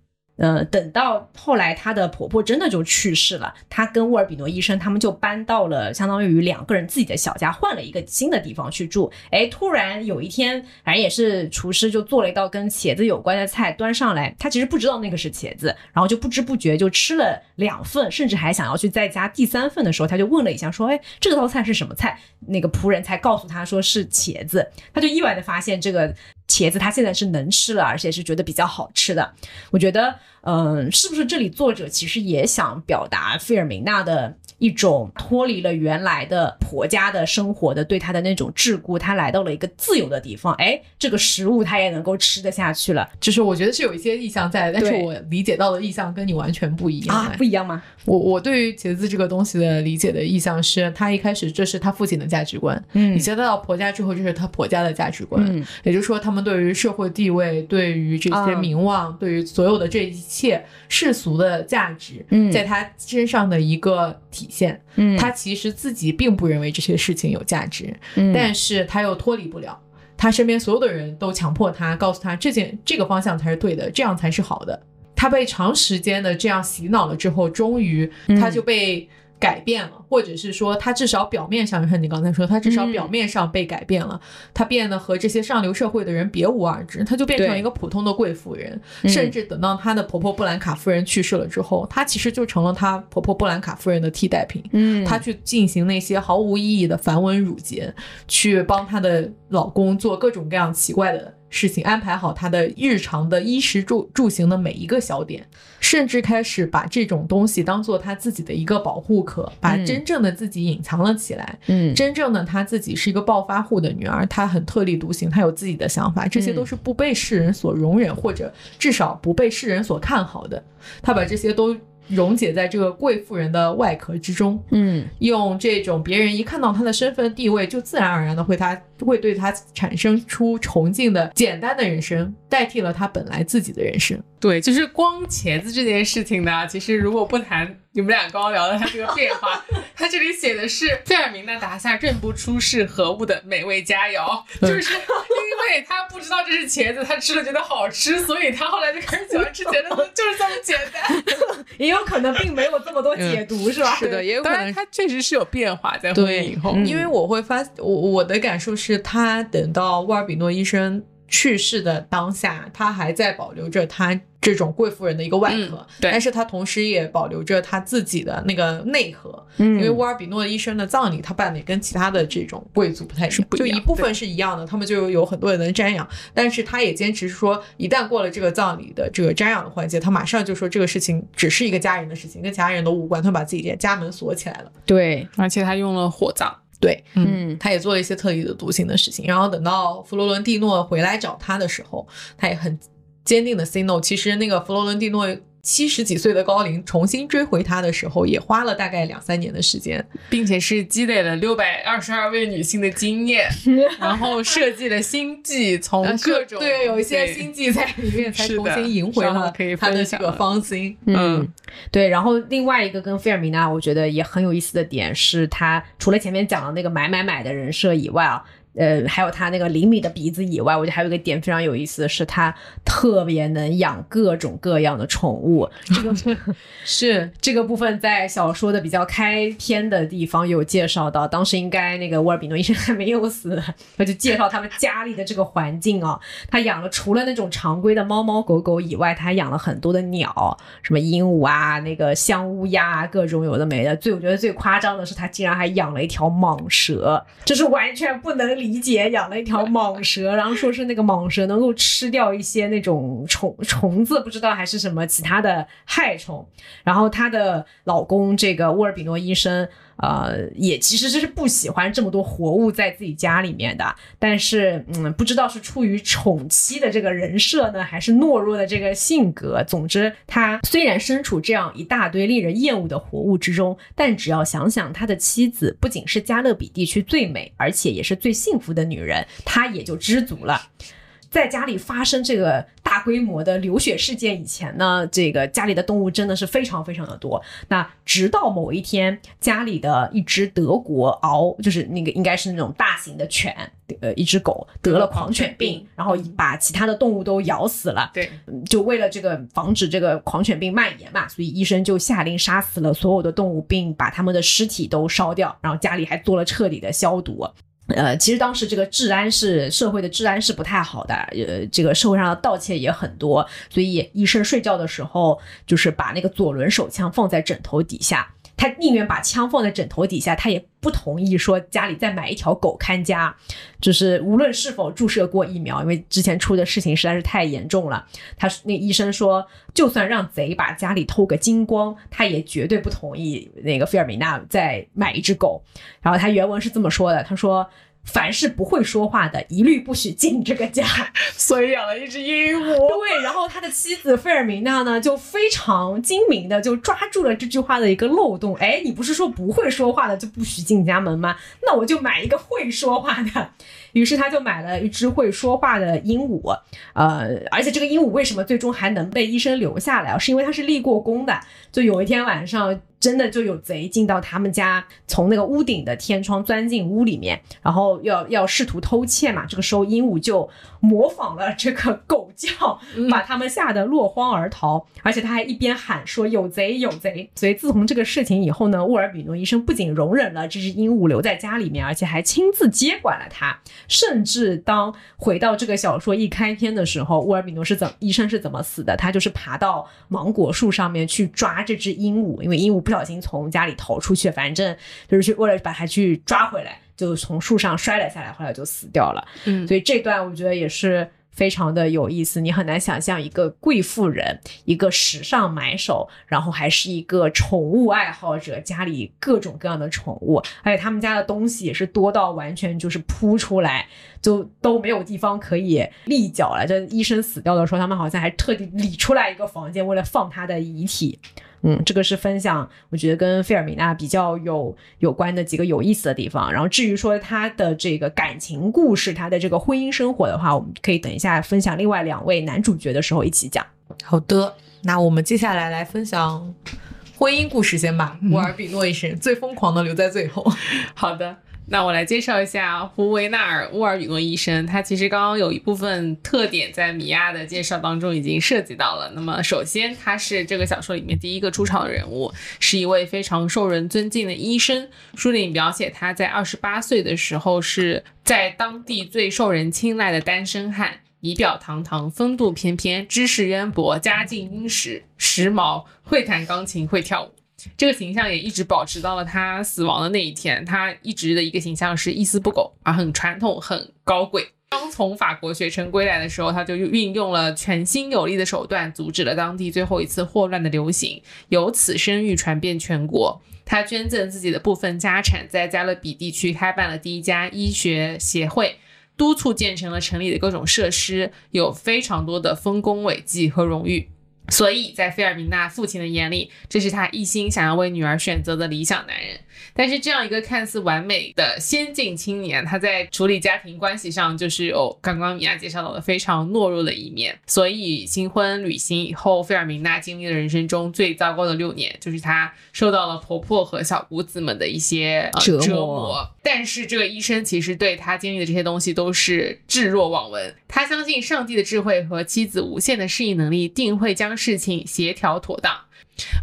呃，等到后来她的婆婆真的就去世了，她跟沃尔比诺医生他们就搬到了相当于两个人自己的小家，换了一个新的地方去住。哎，突然有一天，反正也是厨师就做了一道跟茄子有关的菜端上来，他其实不知道那个是茄子，然后就不知不觉就吃了两份，甚至还想要去再加第三份的时候，他就问了一下说：“哎，这道菜是什么菜？”那个仆人才告诉他说是茄子，他就意外的发现这个。茄子它现在是能吃了，而且是觉得比较好吃的。我觉得，嗯、是不是这里作者其实也想表达费尔明娜的一种脱离了原来的婆家的生活的对她的那种桎梏，她来到了一个自由的地方，哎，这个食物她也能够吃得下去了就是我觉得是有一些意向在，但是我理解到的意向跟你完全不一样。啊，不一样吗？我我对于茄子这个东西的理解的意向是，他一开始这是他父亲的价值观，嗯你接到婆家之后，这是他婆家的价值观，嗯也就是说，他们对于社会地位、对于这些啊名望、对于所有的这一切世俗的价值，嗯在他身上的一个体现。嗯他其实自己并不认为这些事情有价值，嗯但是他又脱离不了。他身边所有的人都强迫他，告诉他这件这个方向才是对的，这样才是好的。他被长时间的这样洗脑了之后，终于他就被改变了，或者是说他至少表面上，像你刚才说，他至少嗯。表面上被改变了，他变得和这些上流社会的人别无二致，他就变成一个普通的贵妇人，嗯。甚至等到她的婆婆布兰卡夫人去世了之后，她其实就成了她婆婆布兰卡夫人的替代品。嗯。她去进行那些毫无意义的繁文缛节，去帮她的老公做各种各样奇怪的事情，安排好他的日常的衣食住住行的每一个小点，甚至开始把这种东西当做他自己的一个保护壳，把嗯真正的自己隐藏了起来。嗯真正的他自己是一个暴发户的女儿，她很特立独行，她有自己的想法，这些都是不被世人所容忍，或者至少不被世人所看好的。她把这些都溶解在这个贵妇人的外壳之中，嗯用这种别人一看到她的身份地位，就自然而然的会她会对他产生出崇敬的简单的人生，代替了他本来自己的人生。对，就是光茄子这件事情呢，其实如果不谈你们俩刚刚聊的它这个变化，(laughs) 它这里写的是费尔明的达萨认不出是何物的美味佳肴，就是因为他不知道这是茄子，他吃了觉得好吃，所以他后来就开始喜欢吃茄子，就是这么简单。(laughs) 也有可能并没有这么多解读，是吧？是的，(laughs) 也有可当然，能它确实是有变化在婚姻以后。嗯因为我会发，我我的感受是他等到沃尔比诺医生去世的当下，他还在保留着他这种贵妇人的一个外壳，嗯对但是他同时也保留着他自己的那个内核。嗯因为沃尔比诺医生的葬礼，他办的也跟其他的这种贵族不太一样，不一样就一部分是一样的，他们就有很多人能瞻仰，但是他也坚持说，一旦过了这个葬礼的这个瞻仰的环节，他马上就说这个事情只是一个家人的事情，跟其他人都无关，他把自己的家门锁起来了。对，而且他用了火葬，对，嗯他也做了一些特立独行的事情。然后等到弗罗伦蒂诺回来找他的时候，他也很坚定的 say no。其实那个弗罗伦蒂诺七十几岁的高龄重新追回她的时候，也花了大概两三年的时间。并且是积累了六百二十二位女性的经验，(laughs) 然后设计了心计，从呃各种对有一些对心计在里面，才重新赢回了稍后可以他的这个芳心。嗯，对。然后另外一个跟菲尔米娜，我觉得也很有意思的点是，她除了前面讲的那个买买买的人设以外啊。呃，还有他那个灵敏的鼻子以外，我觉得还有一个点非常有意思的是，他特别能养各种各样的宠物。这个 (laughs) 是这个部分在小说的比较开篇的地方有介绍到，当时应该那个沃尔比诺医生还没有死，他就介绍他们家里的这个环境啊，他养了除了那种常规的猫猫狗狗以外，他还养了很多的鸟，什么鹦鹉啊、那个香乌鸦啊，各种有的没的。最我觉得最夸张的是，他竟然还养了一条蟒蛇，这是完全不能理解，养了一条蟒蛇，(laughs) 然后说是那个蟒蛇能够吃掉一些那种虫虫子，不知道还是什么其他的害虫。然后她的老公这个沃尔比诺医生，呃，也其实是不喜欢这么多活物在自己家里面的，但是嗯，不知道是出于宠妻的这个人设呢，还是懦弱的这个性格。总之，他虽然身处这样一大堆令人厌恶的活物之中，但只要想想他的妻子不仅是加勒比地区最美，而且也是最幸福的女人，他也就知足了。在家里发生这个大规模的流血事件以前呢，这个家里的动物真的是非常非常的多。那直到某一天，家里的一只德国獒，就是那个应该是那种大型的犬，呃，一只狗得了狂犬病，然后把其他的动物都咬死了。对，就为了这个防止这个狂犬病蔓延嘛，所以医生就下令杀死了所有的动物，并把它们的尸体都烧掉，然后家里还做了彻底的消毒。呃，其实当时这个治安是社会的治安是不太好的，呃，这个社会上的盗窃也很多，所以医生睡觉的时候就是把那个左轮手枪放在枕头底下。他宁愿把枪放在枕头底下，他也不同意说家里再买一条狗看家，就是无论是否注射过疫苗，因为之前出的事情实在是太严重了。他那医生说，就算让贼把家里偷个精光，他也绝对不同意那个菲尔米娜再买一只狗。然后他原文是这么说的，他说。凡是不会说话的，一律不许进这个家。(laughs) 所以养了一只鹦鹉。对，然后他的妻子费尔明娜呢，就非常精明的就抓住了这句话的一个漏洞。哎，你不是说不会说话的就不许进家门吗？那我就买一个会说话的。于是他就买了一只会说话的鹦鹉。呃，而且这个鹦鹉为什么最终还能被医生留下来？是因为它是立过功的。就有一天晚上。真的就有贼进到他们家，从那个屋顶的天窗钻进屋里面，然后要要试图偷窃嘛。这个时候鹦鹉就模仿了这个狗叫，把他们吓得落荒而逃。而且他还一边喊说有贼有贼。所以自从这个事情以后呢，沃尔比诺医生不仅容忍了这只鹦鹉留在家里面，而且还亲自接管了它。甚至当回到这个小说一开篇的时候，沃尔比诺是怎医生是怎么死的？他就是爬到芒果树上面去抓这只鹦鹉，因为鹦鹉不。小心从家里逃出去，反正就是去为了把它去抓回来，就从树上摔了下来，后来就死掉了。嗯，所以这段我觉得也是非常的有意思。你很难想象一个贵妇人，一个时尚买手，然后还是一个宠物爱好者，家里各种各样的宠物，而且他们家的东西也是多到完全就是铺出来，就都没有地方可以立脚了。这医生死掉的时候，他们好像还特地理出来一个房间，为了放他的遗体。嗯，这个是分享，我觉得跟费尔米娜比较有有关的几个有意思的地方。然后至于说他的这个感情故事，他的这个婚姻生活的话，我们可以等一下分享另外两位男主角的时候一起讲。好的，那我们接下来来分享婚姻故事先吧。乌尔比诺医生最疯狂的留在最后。(laughs) 好的。那我来介绍一下胡维纳尔·沃尔比诺医生。他其实刚刚有一部分特点在米娅的介绍当中已经涉及到了。那么，首先他是这个小说里面第一个出场的人物，是一位非常受人尊敬的医生。书里描写他在二十八岁的时候是在当地最受人青睐的单身汉，仪表堂堂，风度翩翩，知识渊博，家境殷实，时髦，会弹钢琴，会跳舞。这个形象也一直保持到了他死亡的那一天。他一直的一个形象是一丝不苟，啊很传统、很高贵。刚从法国学成归来的时候，他就运用了全新有力的手段，阻止了当地最后一次霍乱的流行，由此声誉传遍全国。他捐赠自己的部分家产，在加勒比地区开办了第一家医学协会，督促建成了城里的各种设施，有非常多的丰功伟绩和荣誉。所以在费尔明娜父亲的眼里，这是他一心想要为女儿选择的理想男人。但是这样一个看似完美的先进青年，他在处理家庭关系上就是有刚刚米娅介绍到的非常懦弱的一面。所以新婚旅行以后，费尔明娜经历了人生中最糟糕的六年，就是她受到了婆婆和小姑子们的一些折磨。但是这个医生其实对他经历的这些东西都是置若罔闻。他相信上帝的智慧和妻子无限的适应能力，定会将事情协调妥当。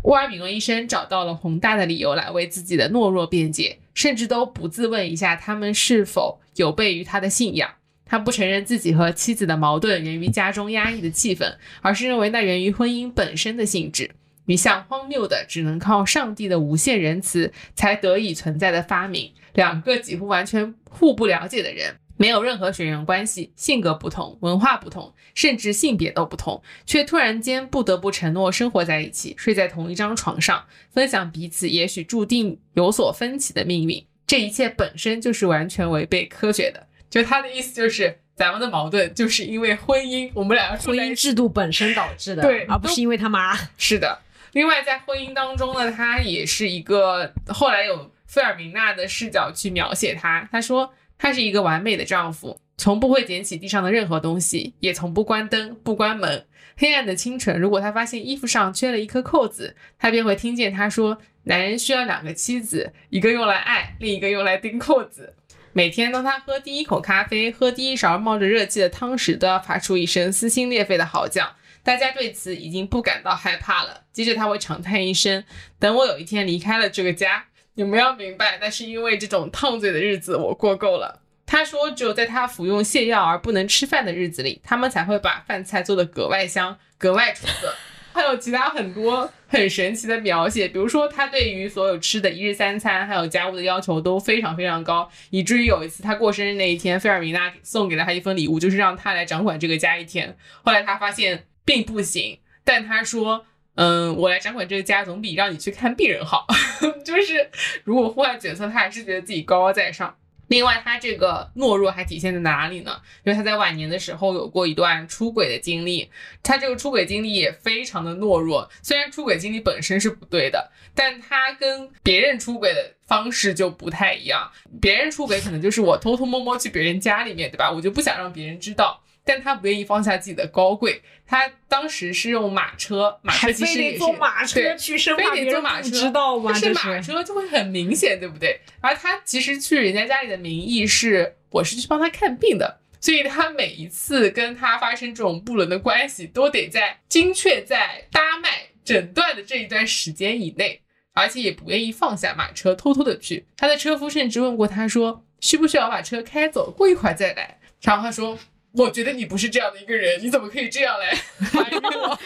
沃尔比诺医生找到了宏大的理由来为自己的懦弱辩解，甚至都不自问一下他们是否有悖于他的信仰。他不承认自己和妻子的矛盾源于家中压抑的气氛，而是认为那源于婚姻本身的性质，一项荒谬的只能靠上帝的无限仁慈才得以存在的发明。两个几乎完全互不了解的人。没有任何血缘关系，性格不同，文化不同，甚至性别都不同，却突然间不得不承诺生活在一起，睡在同一张床上，分享彼此也许注定有所分歧的命运。这一切本身就是完全违背科学的。就他的意思就是，咱们的矛盾就是因为婚姻，我们两个婚姻制度本身导致的，对，而不是因为他妈。是的。另外，在婚姻当中呢，他也是一个后来有费尔明娜的视角去描写他，他说。他是一个完美的丈夫，从不会捡起地上的任何东西，也从不关灯、不关门。黑暗的清晨，如果他发现衣服上缺了一颗扣子，他便会听见他说：“男人需要两个妻子，一个用来爱，另一个用来钉扣子。”每天，当他喝第一口咖啡、喝第一勺冒着热气的汤时，都要发出一声撕心裂肺的嚎叫。大家对此已经不感到害怕了。接着，他会长叹一声：“等我有一天离开了这个家。”你们要明白，那是因为这种烫嘴的日子我过够了。他说，只有在他服用泻药而不能吃饭的日子里，他们才会把饭菜做得格外香、格外出色。还有其他很多很神奇的描写，比如说他对于所有吃的一日三餐还有家务的要求都非常非常高，以至于有一次他过生日那一天，费尔米娜送给了他一份礼物，就是让他来掌管这个家一天。后来他发现并不行，但他说。嗯，我来掌管这个家总比让你去看病人好。(laughs) 就是如果换角色，他还是觉得自己高高在上。另外，他这个懦弱还体现在哪里呢？因为他在晚年的时候有过一段出轨的经历，他这个出轨经历也非常的懦弱。虽然出轨经历本身是不对的，但他跟别人出轨的方式就不太一样。别人出轨可能就是我偷偷摸摸去别人家里面，对吧？我就不想让别人知道。但他不愿意放下自己的高贵，他当时是用马车，马车其实也是坐马车去生非得坐马车，知道吗？是马车就会很明显，对不对？而他其实去人家家里的名义是，我是去帮他看病的，所以他每一次跟他发生这种不伦的关系，都得在精确在搭脉诊断的这一段时间以内，而且也不愿意放下马车，偷偷的去。他的车夫甚至问过他说，需不需要把车开走，过一会儿再来？然后他说。我觉得你不是这样的一个人，你怎么可以这样来怀疑我？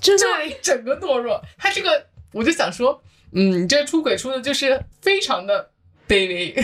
真的，一整个懦弱。他这个，我就想说，嗯，你这出轨出的就是非常的卑微，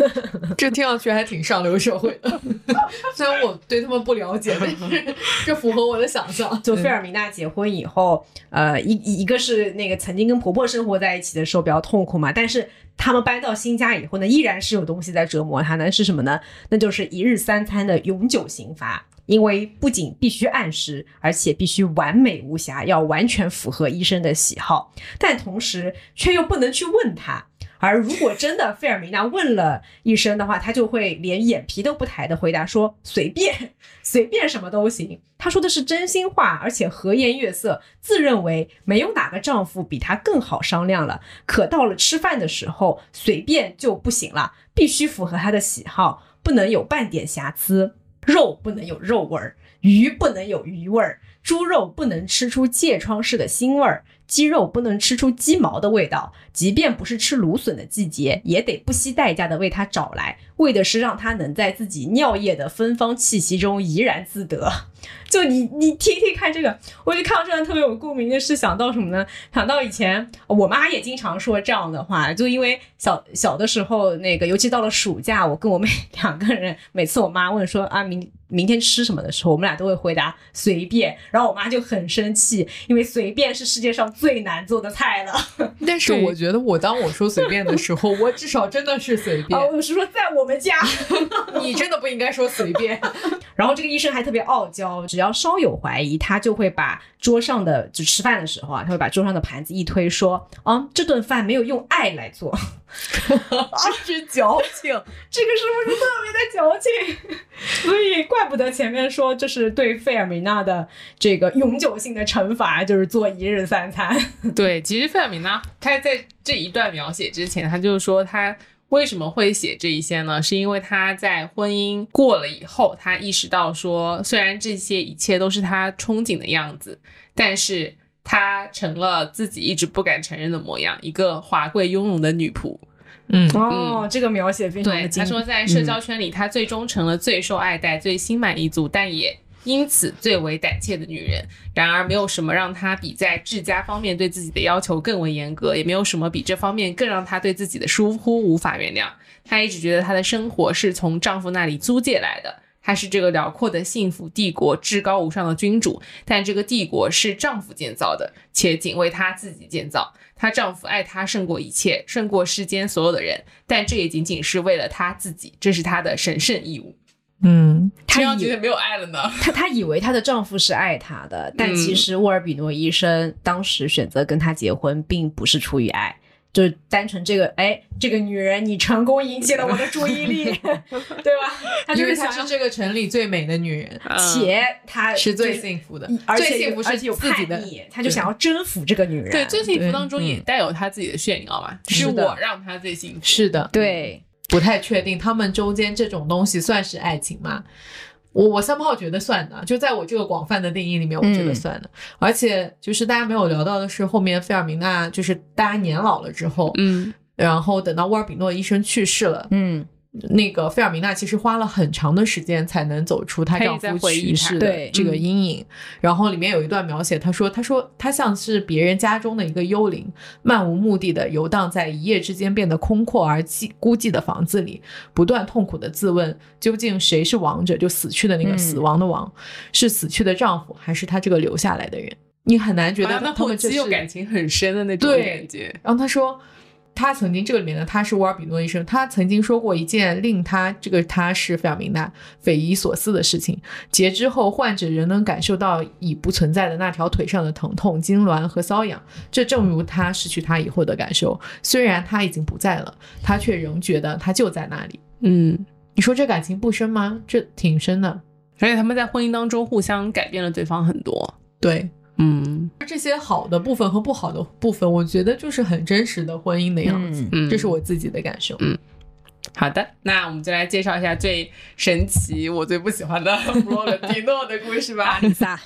(laughs) 这听上去还挺上流社会的。(laughs) 虽然我对他们不了解，但是这符合我的想象。就费尔明娜结婚以后，呃，一一个是那个曾经跟婆婆生活在一起的时候比较痛苦嘛，但是。他们搬到新家以后呢，依然是有东西在折磨他呢，是什么呢？那就是一日三餐的永久刑罚。因为不仅必须按时，而且必须完美无瑕，要完全符合医生的喜好，但同时却又不能去问他。而如果真的费尔明娜问了一声的话，他就会连眼皮都不抬的回答说：“随便，(laughs) 随便什么都行。”他说的是真心话，而且和颜悦色，自认为没有哪个丈夫比他更好商量了。可到了吃饭的时候，随便就不行了，必须符合他的喜好，不能有半点瑕疵。肉不能有肉味儿，鱼不能有鱼味儿，猪肉不能吃出疥疮似的腥味儿。鸡肉不能吃出鸡毛的味道，即便不是吃芦笋的季节，也得不惜代价的为它找来，为的是让它能在自己尿液的芬芳气息中怡然自得。(laughs) 就你你听听看这个，我就看到这段特别有共鸣的是想到什么呢？想到以前我妈也经常说这样的话，就因为小小的时候那个，尤其到了暑假，我跟我妹 (laughs) 两个人，每次我妈问说啊明明天吃什么的时候，我们俩都会回答随便，然后我妈就很生气，因为随便是世界上。最难做的菜了，(laughs) 但是我觉得我当我说随便的时候，我至少真的是随便。我是说在我们家，(laughs) (laughs) 你真的不应该说随便。然后这个医生还特别傲娇，只要稍有怀疑，他就会把桌上的就吃饭的时候啊，他会把桌上的盘子一推，说啊这顿饭没有用爱来做。真是矫情，这个是不是特别的矫情？所以怪不得前面说，这是对费尔米娜的这个永久性的惩罚，就是做一日三餐。对，其实费尔米娜他在这一段描写之前，他就是说她为什么会写这一些呢？是因为他在婚姻过了以后，他意识到说，虽然这些一切都是他憧憬的样子，但是。他成了自己一直不敢承认的模样，一个华贵雍容的女仆。嗯哦，这个描写非常的精。他说，在社交圈里，他最终成了最受爱戴、最心满意足，但也因此最为胆怯的女人。然而，没有什么让她比在治家方面对自己的要求更为严格，也没有什么比这方面更让她对自己的疏忽无法原谅。她一直觉得她的生活是从丈夫那里租借来的。她是这个辽阔的幸福帝国至高无上的君主，但这个帝国是丈夫建造的，且仅为她自己建造。她丈夫爱她胜过一切，胜过世间所有的人，但这也仅仅是为了她自己，这是她的神圣义务。嗯，她以为没有爱了呢。(laughs) 她她以为她的丈夫是爱她的，但其实沃尔比诺医生当时选择跟她结婚，并不是出于爱。就是单纯这个，哎，这个女人，你成功引起了我的注意力，(laughs) 对吧？她就是她是这个城里最美的女人，且她是最幸福的，而且幸福是有自己的，她就想要征服这个女人。对，最幸福当中也带有她自己的炫耀嘛，是我让她最幸福。是的，对，不太确定他们中间这种东西算是爱情吗？我我三炮觉得算的，就在我这个广泛的定义里面，我觉得算的。而且就是大家没有聊到的是，后面费尔明娜就是大家年老了之后，嗯，然后等到沃尔比诺医生去世了，嗯，那个费尔明娜其实花了很长的时间才能走出她丈夫去世的这个阴影。然后里面有一段描写，她说：“她说她像是别人家中的一个幽灵，漫无目的的游荡在一夜之间变得空阔而寂孤寂的房子里，不断痛苦的自问，究竟谁是亡者？就死去的那个死亡的亡，是死去的丈夫，还是她这个留下来的人？你很难觉得他们有感情很深的那种感觉。然后她说。”他曾经这个里面呢，他是沃尔比诺医生。他曾经说过一件令他这个他是费尔明娜匪夷所思的事情：截肢后，患者仍能感受到已不存在的那条腿上的疼痛、痉挛和瘙痒。这正如他失去他以后的感受。虽然他已经不在了，他却仍觉得他就在那里。嗯，你说这感情不深吗？这挺深的。而且他们在婚姻当中互相改变了对方很多。对。嗯，这些好的部分和不好的部分，我觉得就是很真实的婚姻的样子。嗯，这是我自己的感受。嗯，好的，那我们就来介绍一下最神奇、我最不喜欢的弗洛伦蒂诺的故事吧，阿里萨。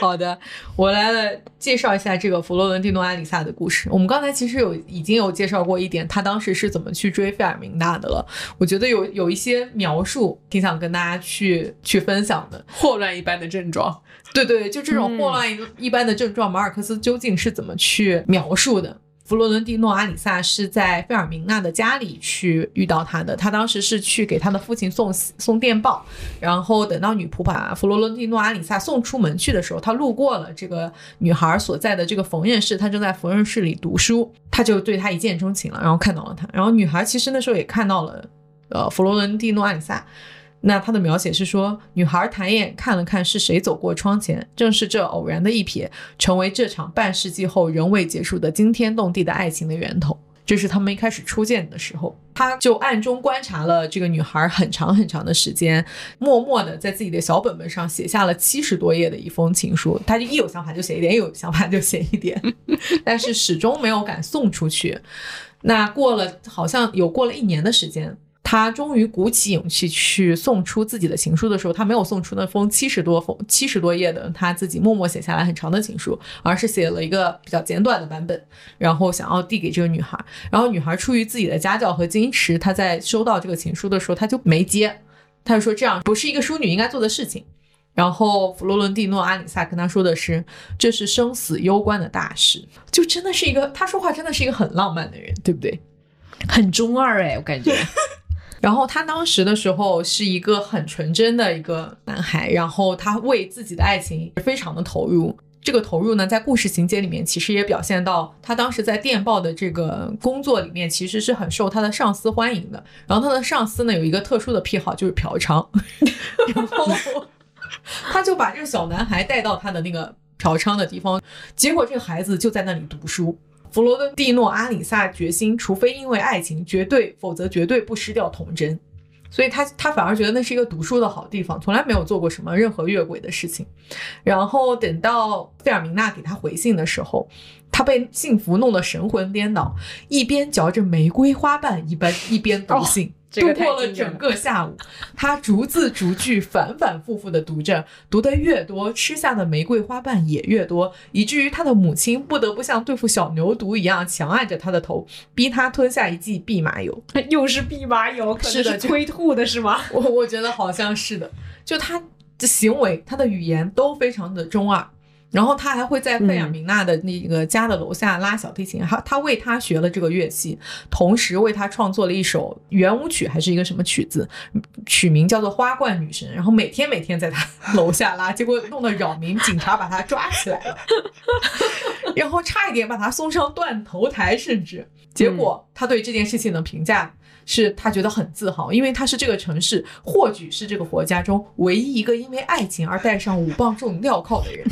好的，我来了介绍一下这个弗洛伦蒂诺·阿里萨的故事。我们刚才其实有已经有介绍过一点，他当时是怎么去追费尔明娜的了。我觉得有有一些描述挺想跟大家去去分享的，霍乱一般的症状。对对，就这种霍乱一般的症状，马尔克斯究竟是怎么去描述的？弗洛伦蒂诺·阿里萨是在费尔明娜的家里去遇到他的，他当时是去给他的父亲送送电报，然后等到女仆把弗洛伦蒂诺·阿里萨送出门去的时候，他路过了这个女孩所在的这个缝纫室，他正在缝纫室里读书，他就对她一见钟情了，然后看到了她，然后女孩其实那时候也看到了，呃，弗洛伦蒂诺·阿里萨。那他的描写是说，女孩抬眼看了看是谁走过窗前，正是这偶然的一瞥，成为这场半世纪后仍未结束的惊天动地的爱情的源头。这是他们一开始初见的时候，他就暗中观察了这个女孩很长很长的时间，默默的在自己的小本本上写下了七十多页的一封情书。他就一有想法就写一点，一有想法就写一点，但是始终没有敢送出去。那过了好像有过了一年的时间。他终于鼓起勇气去送出自己的情书的时候，他没有送出那封七十多封、七十多页的他自己默默写下来很长的情书，而是写了一个比较简短的版本，然后想要递给这个女孩。然后女孩出于自己的家教和矜持，她在收到这个情书的时候，她就没接，她就说这样不是一个淑女应该做的事情。然后弗洛伦蒂诺·阿里萨跟他说的是，这是生死攸关的大事，就真的是一个他说话真的是一个很浪漫的人，对不对？很中二哎，我感觉。然后他当时的时候是一个很纯真的一个男孩，然后他为自己的爱情非常的投入。这个投入呢，在故事情节里面其实也表现到他当时在电报的这个工作里面，其实是很受他的上司欢迎的。然后他的上司呢有一个特殊的癖好，就是嫖娼，(laughs) 然后他就把这个小男孩带到他的那个嫖娼的地方，结果这个孩子就在那里读书。弗罗伦蒂诺·阿里萨决心，除非因为爱情，绝对，否则绝对不失掉童真。所以他他反而觉得那是一个读书的好地方，从来没有做过什么任何越轨的事情。然后等到费尔明娜给他回信的时候，他被幸福弄得神魂颠倒，一边嚼着玫瑰花瓣一般，一边读信。度过了整个下午，他逐字逐句反反复复的读着，读得越多，吃下的玫瑰花瓣也越多，以至于他的母亲不得不像对付小牛犊一样强按着他的头，逼他吞下一剂蓖麻油。(laughs) 又是蓖麻油，可是的，催吐的是吗？(laughs) 我我觉得好像是的，就他的行为，他的语言都非常的中二。然后他还会在费尔明娜的那个家的楼下拉小提琴，他他为他学了这个乐器，同时为他创作了一首圆舞曲，还是一个什么曲子，曲名叫做《花冠女神》。然后每天每天在他楼下拉，结果弄得扰民，警察把他抓起来了，(laughs) 然后差一点把他送上断头台，甚至结果他对这件事情的评价。是他觉得很自豪，因为他是这个城市，或许是这个国家中唯一一个因为爱情而戴上五磅重镣铐的人，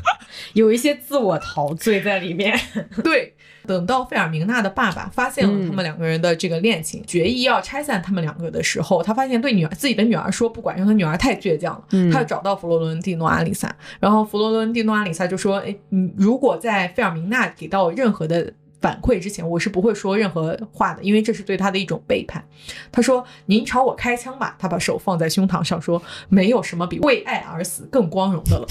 (laughs) 有一些自我陶醉在里面。(laughs) 对，等到费尔明娜的爸爸发现了他们两个人的这个恋情，决意要拆散他们两个的时候，他发现对女儿自己的女儿说不管用，他女儿太倔强了，他就找到弗洛伦蒂诺·阿里萨，然后弗洛伦蒂诺·阿里萨就说：“哎，你如果在费尔明娜给到任何的。”反馈之前，我是不会说任何话的，因为这是对他的一种背叛。他说：“您朝我开枪吧。”他把手放在胸膛上说：“没有什么比为爱而死更光荣的了。(laughs) ”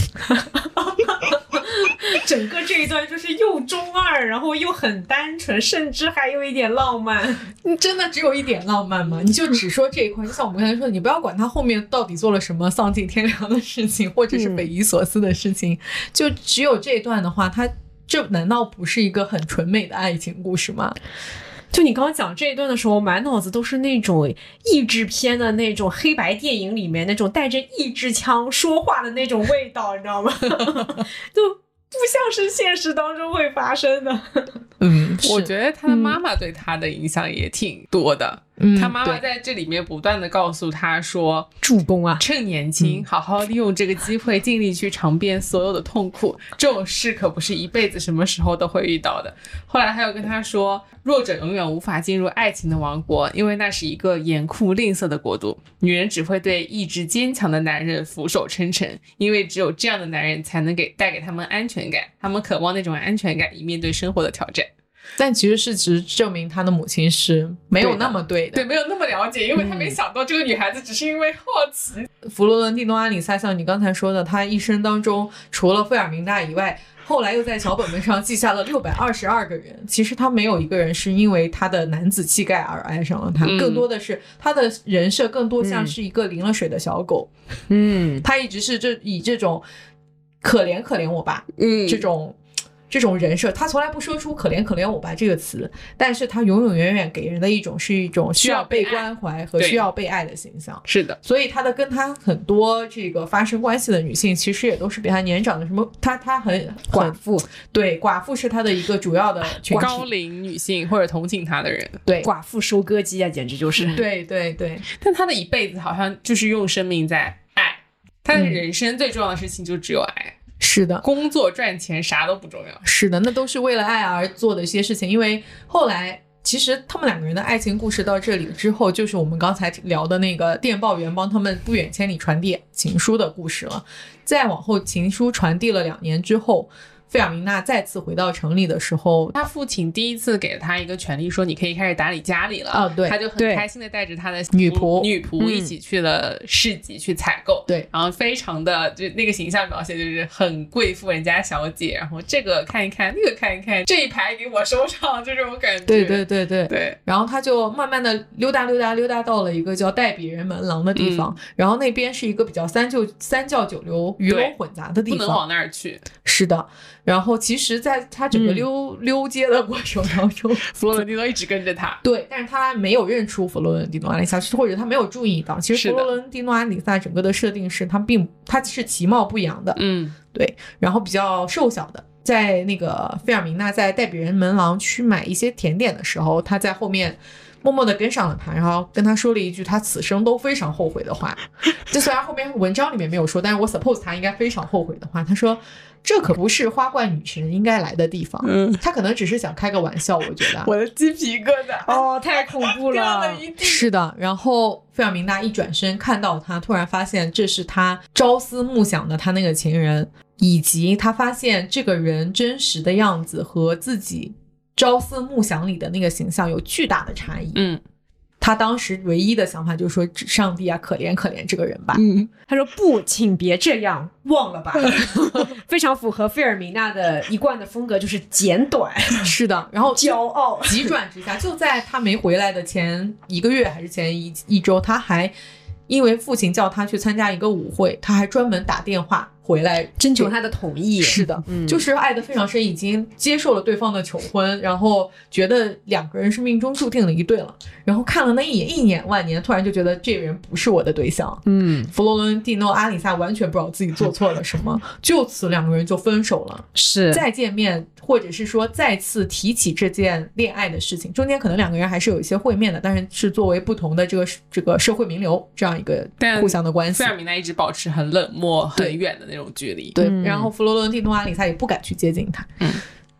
整个这一段就是又中二，然后又很单纯，甚至还有一点浪漫。你真的只有一点浪漫吗？你就只说这一块，就像我们刚才说的，你不要管他后面到底做了什么丧尽天良的事情，或者是匪夷所思的事情，就只有这一段的话，他这难道不是一个很纯美的爱情故事吗？就你刚刚讲这一段的时候，满脑子都是那种译制片的那种黑白电影里面那种带着译制腔说话的那种味道，你知道吗？(laughs) 就不像是现实当中会发生的。(laughs) 嗯，我觉得他的妈妈对他的影响也挺多的。嗯他妈妈在这里面不断的告诉他说，助攻啊，趁年轻，好好利用这个机会，尽力去尝遍所有的痛苦。这种事可不是一辈子什么时候都会遇到的。后来他又跟他说，弱者永远无法进入爱情的王国，因为那是一个严酷吝啬的国度。女人只会对意志坚强的男人俯首称臣，因为只有这样的男人才能给带给他们安全感。他们渴望那种安全感，以面对生活的挑战。但其实事实证明他的母亲是没有那么对的。对，没有那么了解，因为他没想到这个女孩子只是因为好奇。弗罗伦蒂诺·阿里萨像你刚才说的，他一生当中除了费尔明娜以外，后来又在小本本上记下了六百二十二个人。其实他没有一个人是因为他的男子气概而爱上了他，嗯更多的是他的人设更多像是一个淋了水的小狗。嗯他一直是这以这种可怜可怜我吧嗯这种。这种人设，他从来不说出“可怜可怜我吧”这个词，但是他永永远远给人的一种是一种需要被关怀和需要被爱的形象。是的，所以他的跟他很多这个发生关系的女性，其实也都是比他年长的，什么他他很很寡妇，对寡妇是他的一个主要的群高，龄女性或者同情他的人，对。寡妇收割机啊，简直就是。对对对，但他的一辈子好像就是用生命在爱，他的嗯。人生最重要的事情就只有爱，是的。工作赚钱啥都不重要。是的，那都是为了爱而做的一些事情。因为后来，其实他们两个人的爱情故事到这里之后，就是我们刚才聊的那个电报员帮他们不远千里传递情书的故事了。再往后，情书传递了两年之后，费尔明娜再次回到城里的时候，他父亲第一次给了他一个权利，说你可以开始打理家里了。啊对他就很开心的带着他的女仆女仆嗯一起去了市集去采购。对，然后非常的就那个形象描写就是很贵妇人家小姐，然后这个看一看，那个看一看，这一排给我收上，就这种感觉。对对对对对，然后他就慢慢的溜达溜达溜达到了一个叫代比人门廊的地方，嗯然后那边是一个比较三教三教九流、鱼龙混杂的地方。不能往那儿去。是的，然后其实，在他整个溜、溜街的过程当中，(laughs) 弗洛伦蒂诺一直跟着他。对，但是他没有认出弗洛伦蒂诺阿里萨，或者他没有注意到，其实弗洛伦蒂诺阿里萨整个的设定是他并他是其貌不扬的，嗯，对，然后比较瘦小的。在那个费尔明娜在代比人门廊去买一些甜点的时候，他在后面默默的跟上了他，然后跟他说了一句他此生都非常后悔的话。这虽然后面文章里面没有说，但是我 suppose 他应该非常后悔的话。他说：“这可不是花冠女神应该来的地方。”嗯，他可能只是想开个玩笑，我觉得。(laughs) 我的鸡皮疙瘩。哦，太恐怖 (laughs) 掉了了！是的，然后费尔明娜一转身看到他，突然发现这是他朝思暮想的他那个情人，以及他发现这个人真实的样子和自己朝思暮想里的那个形象有巨大的差异。嗯他当时唯一的想法就是说：“上帝啊，可怜可怜这个人吧。嗯，他说不，请别这样，忘了吧。(laughs) 非常符合费尔明娜的一贯的风格，就是简短、是的，然后骄傲。急转直下，就在他没回来的前一个月还是前一一周，他还因为父亲叫他去参加一个舞会，他还专门打电话回来征求他的同意。是的，嗯就是爱得非常深，已经接受了对方的求婚，然后觉得两个人是命中注定的一对了。然后看了那一眼一眼万年，突然就觉得这个人不是我的对象。嗯，弗洛伦蒂诺·阿里萨完全不知道自己做错了什么，就此两个人就分手了。是再见面，或者是说再次提起这件恋爱的事情，中间可能两个人还是有一些会面的，但是是作为不同的这个这个社会名流这样一个但互相的关系费。尔米娜一直保持很冷漠、很远的那种距离。对，嗯然后弗罗伦蒂诺·阿里萨也不敢去接近他。嗯，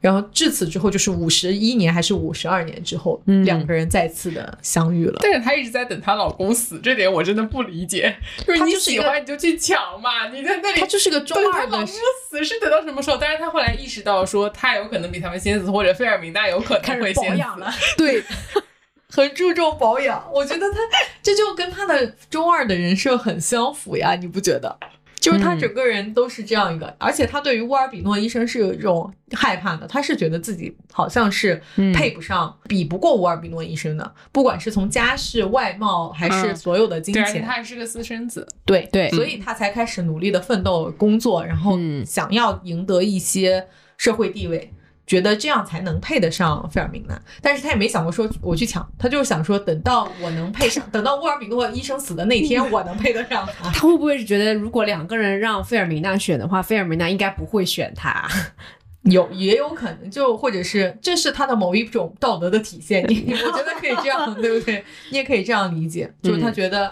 然后至此之后，就是五十一年还是五十二年之后，嗯两个人再次的相遇了。但是她一直在等她老公死，这点我真的不理解。(laughs) 就是你喜欢你就去抢嘛，你在那里她就是个中等她老公死是等到什么时候？但是她后来意识到说，她有可能比他们先死，或者费尔明娜有可能会先死。保养了。对，(laughs) 很注重保养。我觉得她这就跟她的中二的人设很相符呀，你不觉得？就是他整个人都是这样一个，而且他对于乌尔比诺医生是有一种害怕的，他是觉得自己好像是配不上、比不过乌尔比诺医生的，不管是从家世、外貌还是嗯所有的金钱，而且钱，他还是个私生子。对对所以他才开始努力的奋斗工作，然后嗯想要赢得一些社会地位。觉得这样才能配得上费尔明娜，但是他也没想过说我去抢，他就是想说等到我能配上，(laughs) 等到沃尔比诺医生死的那天，(laughs) 我能配得上他。他会不会是觉得，如果两个人让费尔明娜选的话，费尔明娜应该不会选他？有也有可能，就或者是这是他的某一种道德的体现，你我觉得可以这样，对不对？你也可以这样理解，就是他觉得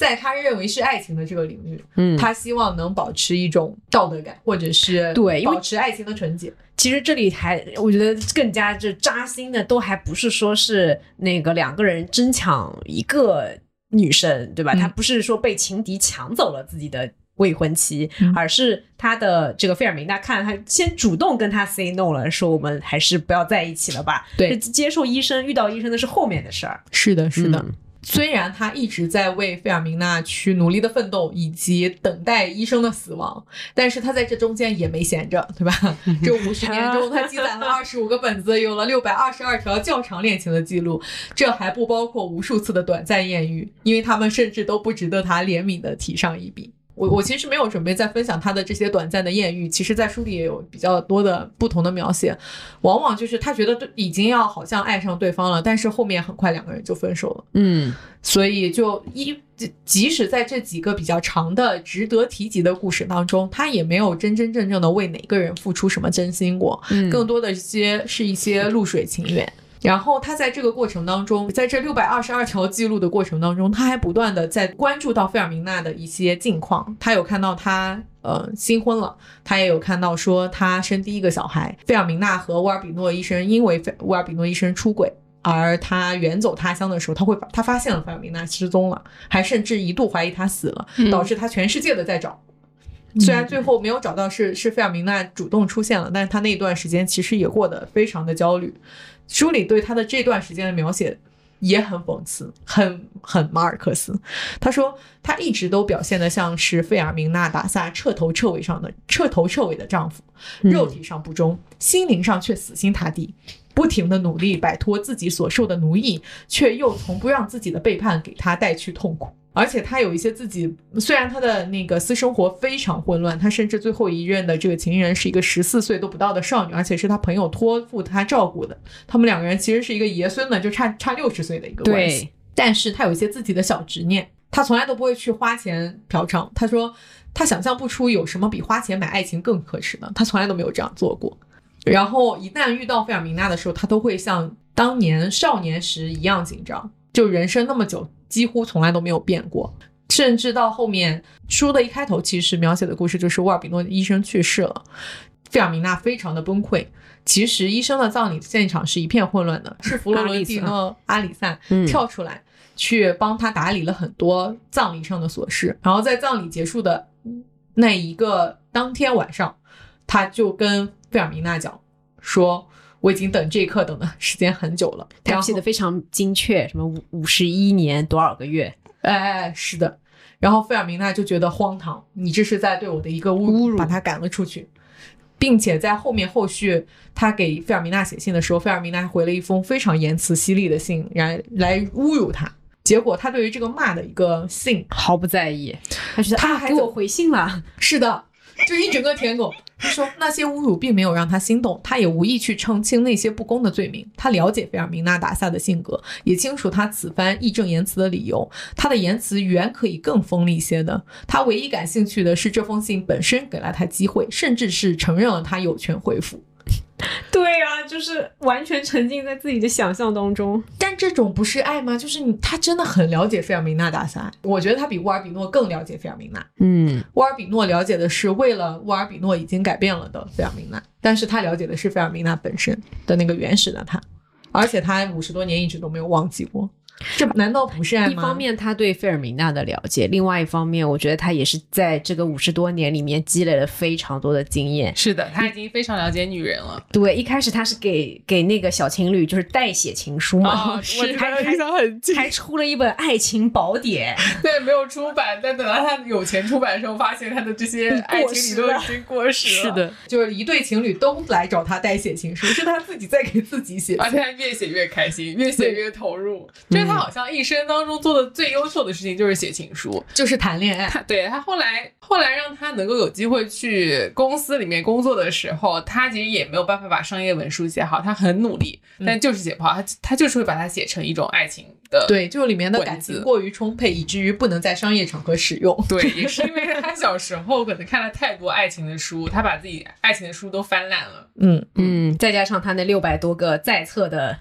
在他认为是爱情的这个领域，嗯他希望能保持一种道德感，或者是对保持爱情的纯洁。其实这里还，我觉得更加就扎心的，都还不是说是那个两个人争抢一个女生，对吧？嗯他不是说被情敌抢走了自己的未婚妻，嗯而是他的这个费尔明娜看他先主动跟他 say no 了，说我们还是不要在一起了吧。对接受医生遇到医生的是后面的事儿。是的，是的。嗯虽然他一直在为费尔明娜去努力的奋斗，以及等待医生的死亡，但是他在这中间也没闲着，(laughs) 对吧？(laughs) 这五十年中，他积攒了 (laughs) 二十五个本子，有了六百二十二条较长恋情的记录，这还不包括无数次的短暂艳遇，因为他们甚至都不值得他怜悯的提上一笔。我我其实没有准备再分享他的这些短暂的艳遇，其实，在书里也有比较多的不同的描写，往往就是他觉得对已经要好像爱上对方了，但是后面很快两个人就分手了。嗯所以就一即即使在这几个比较长的、值得提及的故事当中，他也没有真真正正的为哪个人付出什么真心过，嗯更多的一些是一些露水情缘。然后他在这个过程当中，在这六百二十二条记录的过程当中，他还不断的在关注到费尔明娜的一些近况。他有看到他呃新婚了，他也有看到说他生第一个小孩。费尔明娜和沃尔比诺医生因为费乌尔比诺医生出轨，而他远走他乡的时候，他会把他发现了费尔明娜失踪了，还甚至一度怀疑她死了，导致他全世界的在找。虽然最后没有找到是是费尔明娜主动出现了，但是他那段时间其实也过得非常的焦虑。书里对他的这段时间的描写也很讽刺，很很马尔克斯。他说他一直都表现得像是费尔明娜达萨彻头彻尾上的彻头彻尾的丈夫，肉体上不忠，心灵上却死心塌地。不停的努力摆脱自己所受的奴役，却又从不让自己的背叛给他带去痛苦。而且他有一些自己，虽然他的那个私生活非常混乱，他甚至最后一任的这个情人是一个十四岁都不到的少女，而且是他朋友托付他照顾的。他们两个人其实是一个爷孙的，就差差六十岁的一个关系。对，但是他有一些自己的小执念，他从来都不会去花钱嫖娼。他说他想象不出有什么比花钱买爱情更可耻的，他从来都没有这样做过。然后一旦遇到费尔明娜的时候，他都会像当年少年时一样紧张，就人生那么久，几乎从来都没有变过。甚至到后面书的一开头，其实描写的故事就是沃尔比诺医生去世了，费尔明娜非常的崩溃。其实医生的葬礼现场是一片混乱的，是弗洛伦蒂诺阿里萨嗯跳出来去帮他打理了很多葬礼上的琐事。然后在葬礼结束的那一个当天晚上，他就跟费尔明娜讲说：“我已经等这一刻等的时间很久了。”他记得非常精确，什么五五十一年多少个月？哎哎，是的。然后费尔明娜就觉得荒唐，你这是在对我的一个侮辱，把他赶了出去，并且在后面后续，他给费尔明娜写信的时候，费尔明娜回了一封非常言辞犀利的信，来来侮辱他。结果他对于这个骂的一个信，毫不在意，他觉得啊，他还给我回信了。是的，就一整个舔狗。他说那些侮辱并没有让他心动，他也无意去澄清那些不公的罪名。他了解费尔明娜达萨的性格，也清楚他此番义正言辞的理由。他的言辞远可以更锋利些的。他唯一感兴趣的是这封信本身给了他机会，甚至是承认了他有权回复。(laughs) 对啊，就是完全沉浸在自己的想象当中。但这种不是爱吗？就是你，他真的很了解费尔明娜大赛。我觉得他比沃尔比诺更了解费尔明娜。嗯，沃尔比诺了解的是为了沃尔比诺已经改变了的费尔明娜，但是他了解的是费尔明娜本身的那个原始的他，而且他五十多年一直都没有忘记过。这难道不是爱吗？一方面他对费尔明娜的了解，另外一方面，我觉得他也是在这个五十多年里面积累了非常多的经验。是的，他已经非常了解女人了。对，一开始他是给给那个小情侣就是代写情书嘛，哦 (laughs) 是我还印象很近。还出了一本爱情宝典。(laughs) 对，没有出版，但等到他有钱出版的时候，发现他的这些爱情里都已经过时了。(laughs) 是的，就是一对情侣都来找他代写情书，是他自己在给自己写。而且他越写越开心，越写越投入。就是他好像一生当中做的最优秀的事情就是写情书。就是谈恋爱，他对他后来后来让他能够有机会去公司里面工作的时候，他其实也没有办法把商业文书写好，他很努力，但就是写不好。他他就是会把它写成一种爱情的。对，就是里面的感情过于充沛，以至于不能在商业场合使用。对，(laughs) 也是因为他小时候可能看了太多爱情的书，他把自己爱情的书都翻烂了。嗯，嗯，再加上他那六百多个在册的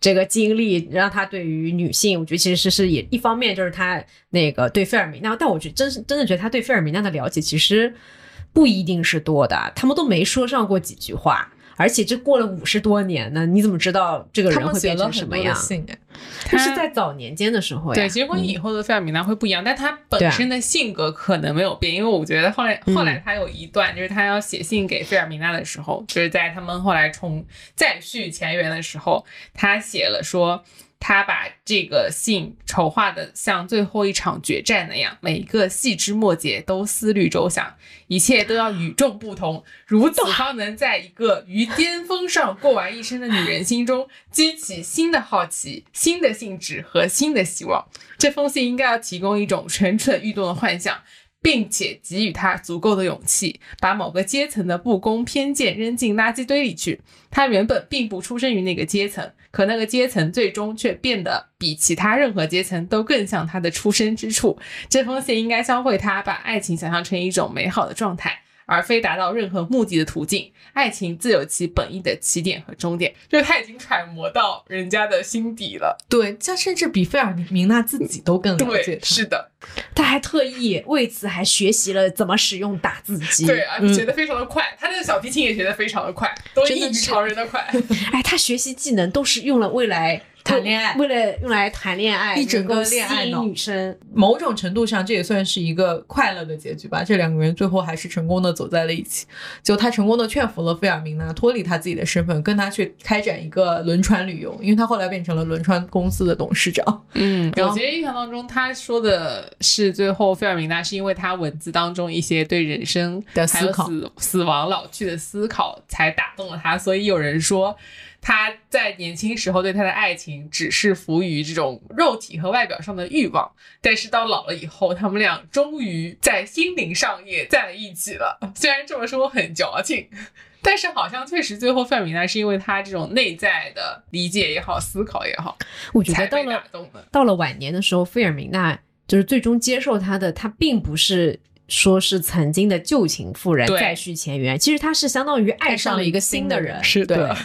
这个经历，让他对于女性，我觉得其实是是也一方面就是他那个对费尔明娜，但我觉得真是真的觉得他对费尔明娜的了解其实不一定是多的，他们都没说上过几句话。而且这过了五十多年呢，你怎么知道这个他人会变们写了很成什么样？多的信，哎，那是在早年间的时候呀。对，其实婚姻以后的费尔米娜会不一样，但她对啊本身的性格可能没有变，因为我觉得后来嗯后来他有一段，就是他要写信给费尔米娜的时候，就是在他们后来重再续前缘的时候，他写了说。他把这个信筹划的像最后一场决战那样，每一个细枝末节都思虑周详，一切都要与众不同，如此方能在一个于巅峰上过完一生的女人心中激起新的好奇、新的兴致和新的希望。这封信应该要提供一种蠢蠢欲动的幻想，并且给予他足够的勇气，把某个阶层的不公偏见扔进垃圾堆里去。他原本并不出生于那个阶层，可那个阶层最终却变得比其他任何阶层都更像他的出生之处。这封信应该教会他把爱情想象成一种美好的状态。而非达到任何目的的途径，爱情自有其本意的起点和终点。就是他已经揣摩到人家的心底了。对，他甚至比费尔明娜自己都更了解对，他。是的，他还特意为此还学习了怎么使用打字机。对，而且学得非常的快，他那个小提琴也学得非常的快，都异于常人的快。(laughs) 哎，他学习技能都是用了未来谈恋爱为了用来谈恋爱，一整个吸引恋爱脑女生。某种程度上，这也算是一个快乐的结局吧。这两个人最后还是成功的走在了一起。就他成功的劝服了费尔明娜脱离他自己的身份，跟他去开展一个轮船旅游，因为他后来变成了轮船公司的董事长。嗯，我觉得印象当中，他说的是最后费尔明娜是因为他文字当中一些对人生的思考死死亡、老去的思考，才打动了他。所以有人说。他在年轻时候对他的爱情只是浮于这种肉体和外表上的欲望，但是到老了以后，他们俩终于在心灵上也在了一起了。(laughs) 虽然这么说很矫情，但是好像确实最后费尔明娜是因为他这种内在的理解也好、思考也好，我觉得到了。到了晚年的时候，费尔明娜就是最终接受他的，他并不是。说是曾经的旧情妇人对再续前缘，其实他是相当于爱上了一个新的人，是的对，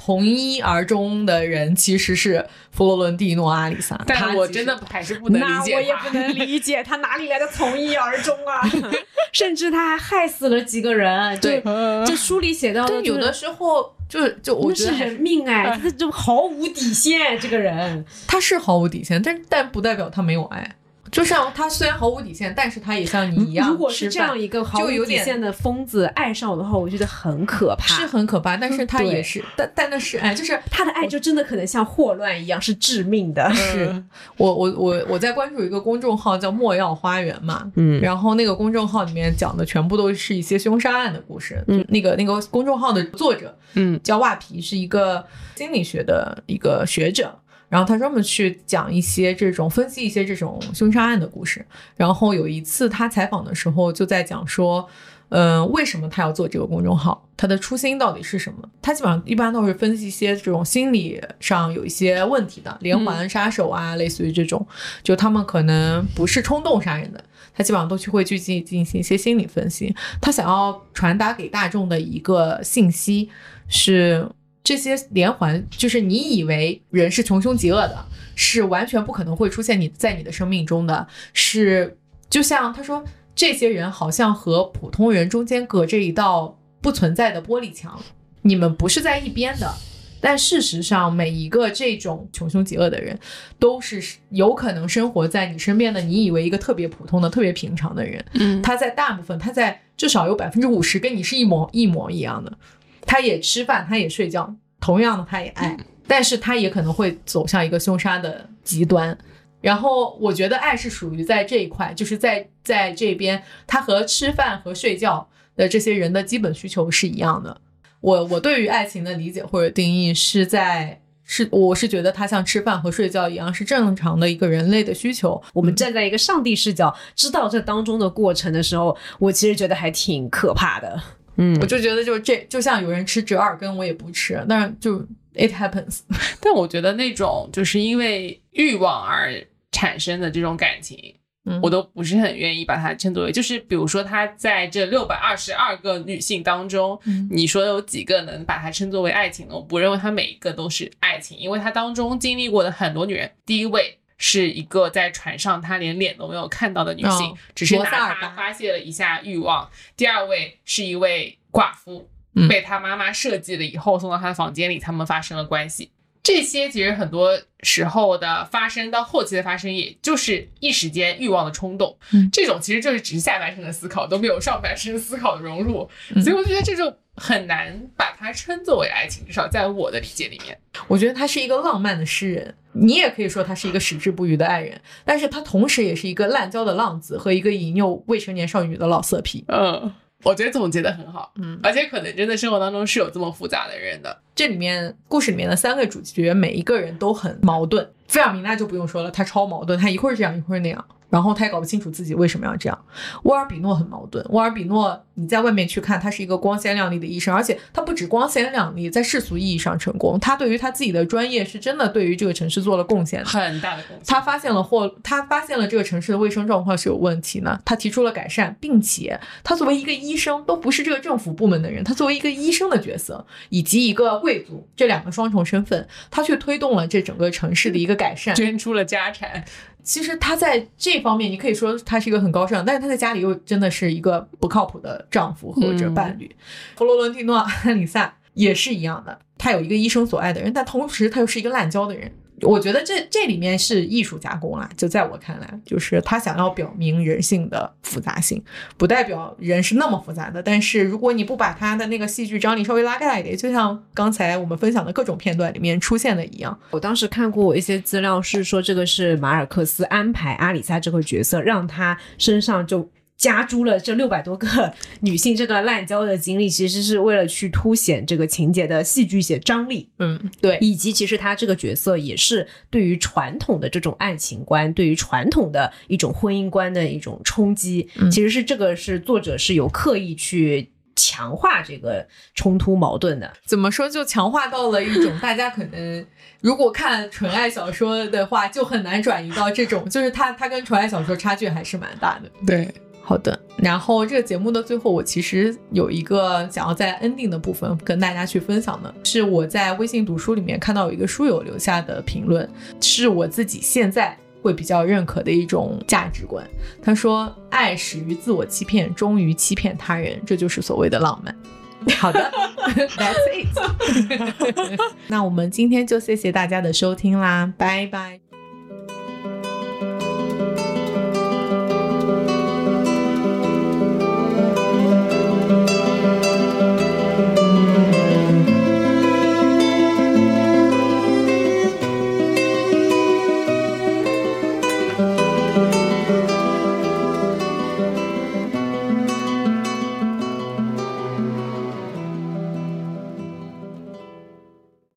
从一而终的人其实是佛罗伦蒂诺阿里萨，但我真的还是不能理解那我也不能理解他哪里来的从一而终啊！(laughs) 甚至他还害死了几个人。(laughs) 对就这书里写到的，对有的时候就是就我那是觉得还人命哎，他就毫无底线。这个人，他是毫无底线，但但不代表他没有爱。就像他虽然毫无底线，但是他也像你一样如果是这样一个毫无底线的疯子爱上我的话，我觉得很可怕。是很可怕，但是他也是，但但那是哎，就是他的爱就真的可能像霍乱一样，是致命的。是我我我我在关注一个公众号叫莫要花园嘛，嗯然后那个公众号里面讲的全部都是一些凶杀案的故事，嗯就那个那个公众号的作者嗯叫袜皮，是一个心理学的一个学者。然后他专门去讲一些这种分析一些这种凶杀案的故事。然后有一次他采访的时候就在讲说，嗯、为什么他要做这个公众号？他的初心到底是什么？他基本上一般都是分析一些这种心理上有一些问题的连环杀手啊，类似于这种，就他们可能不是冲动杀人的，他基本上都去会去进进行一些心理分析。他想要传达给大众的一个信息是。这些连环就是你以为人是穷凶极恶的，是完全不可能会出现你在你的生命中的，是就像他说，这些人好像和普通人中间隔着一道不存在的玻璃墙，你们不是在一边的，但事实上，每一个这种穷凶极恶的人，都是有可能生活在你身边的，你以为一个特别普通的、特别平常的人。嗯，他在大部分，他在至少有百分之五十跟你是一模一模一样的。他也吃饭，他也睡觉，同样的，他也爱，但是他也可能会走向一个凶杀的极端。然后我觉得爱是属于在这一块，就是在在这边，他和吃饭和睡觉的这些人的基本需求是一样的。我我对于爱情的理解或者定义是在是我是觉得它像吃饭和睡觉一样是正常的一个人类的需求。我们站在一个上帝视角，知道这当中的过程的时候，我其实觉得还挺可怕的。嗯，我就觉得就这就像有人吃折耳根，我也不吃，但是就 it happens。(laughs) 但我觉得那种就是因为欲望而产生的这种感情。我都不是很愿意把它称作为，就是比如说他在这六百二十二个女性当中，你说有几个能把它称作为爱情呢？我不认为她每一个都是爱情，因为她当中经历过的很多女人，第一位是一个在船上她连脸都没有看到的女性，只是拿她发泄了一下欲望；第二位是一位寡妇，被她妈妈设计了以后送到她的房间里，他们发生了关系。这些其实很多时候的发生到后期的发生，也就是一时间欲望的冲动。嗯，这种其实就是只是下半身的思考，都没有上半身思考的融入。所以我觉得这种很难把它称作为爱情，至少在我的理解里面，我觉得他是一个浪漫的诗人。你也可以说他是一个矢志不渝的爱人，但是他同时也是一个滥交的浪子和一个引诱未成年少女的老色批。嗯。我觉得总结的很好，嗯，而且可能真的生活当中是有这么复杂的人的。这里面故事里面的三个主角，每一个人都很矛盾。费尔明娜就不用说了，他超矛盾，他一会儿这样，一会儿那样。然后他也搞不清楚自己为什么要这样。沃尔比诺很矛盾。沃尔比诺，你在外面去看，他是一个光鲜亮丽的医生，而且他不止光鲜亮丽，在世俗意义上成功。他对于他自己的专业是真的对于这个城市做了贡献，很大的贡献。他发现了或他发现了这个城市的卫生状况是有问题呢，他提出了改善，并且他作为一个医生，都不是这个政府部门的人，他作为一个医生的角色以及一个贵族这两个双重身份，他却推动了这整个城市的一个改善，捐出了家产。其实他在这方面，你可以说他是一个很高尚，但是他在家里又真的是一个不靠谱的丈夫或者伴侣。佛罗伦蒂诺·安里萨也是一样的，他有一个一生所爱的人，但同时他又是一个滥交的人。我觉得这这里面是艺术加工啦，就在我看来，就是他想要表明人性的复杂性，不代表人是那么复杂的。但是如果你不把他的那个戏剧张力稍微拉开来一点，就像刚才我们分享的各种片段里面出现的一样，我当时看过一些资料，是说这个是马尔克斯安排阿里萨这个角色，让他身上就。加诸了这六百多个女性这段滥交的经历，其实是为了去凸显这个情节的戏剧性张力。嗯，对，以及其实他这个角色也是对于传统的这种爱情观，对于传统的一种婚姻观的一种冲击。其实是这个是作者是有刻意去强化这个冲突矛盾的。怎么说？就强化到了一种大家可能如果看纯爱小说的话，就很难转移到这种，就是它它跟纯爱小说差距还是蛮大的。对。好的，然后这个节目的最后，我其实有一个想要在 ending 的部分跟大家去分享的，是我在微信读书里面看到有一个书友留下的评论，是我自己现在会比较认可的一种价值观。他说：“爱始于自我欺骗，终于欺骗他人，这就是所谓的浪漫。”好的，(laughs) That's it。(laughs) 那我们今天就谢谢大家的收听啦，拜拜。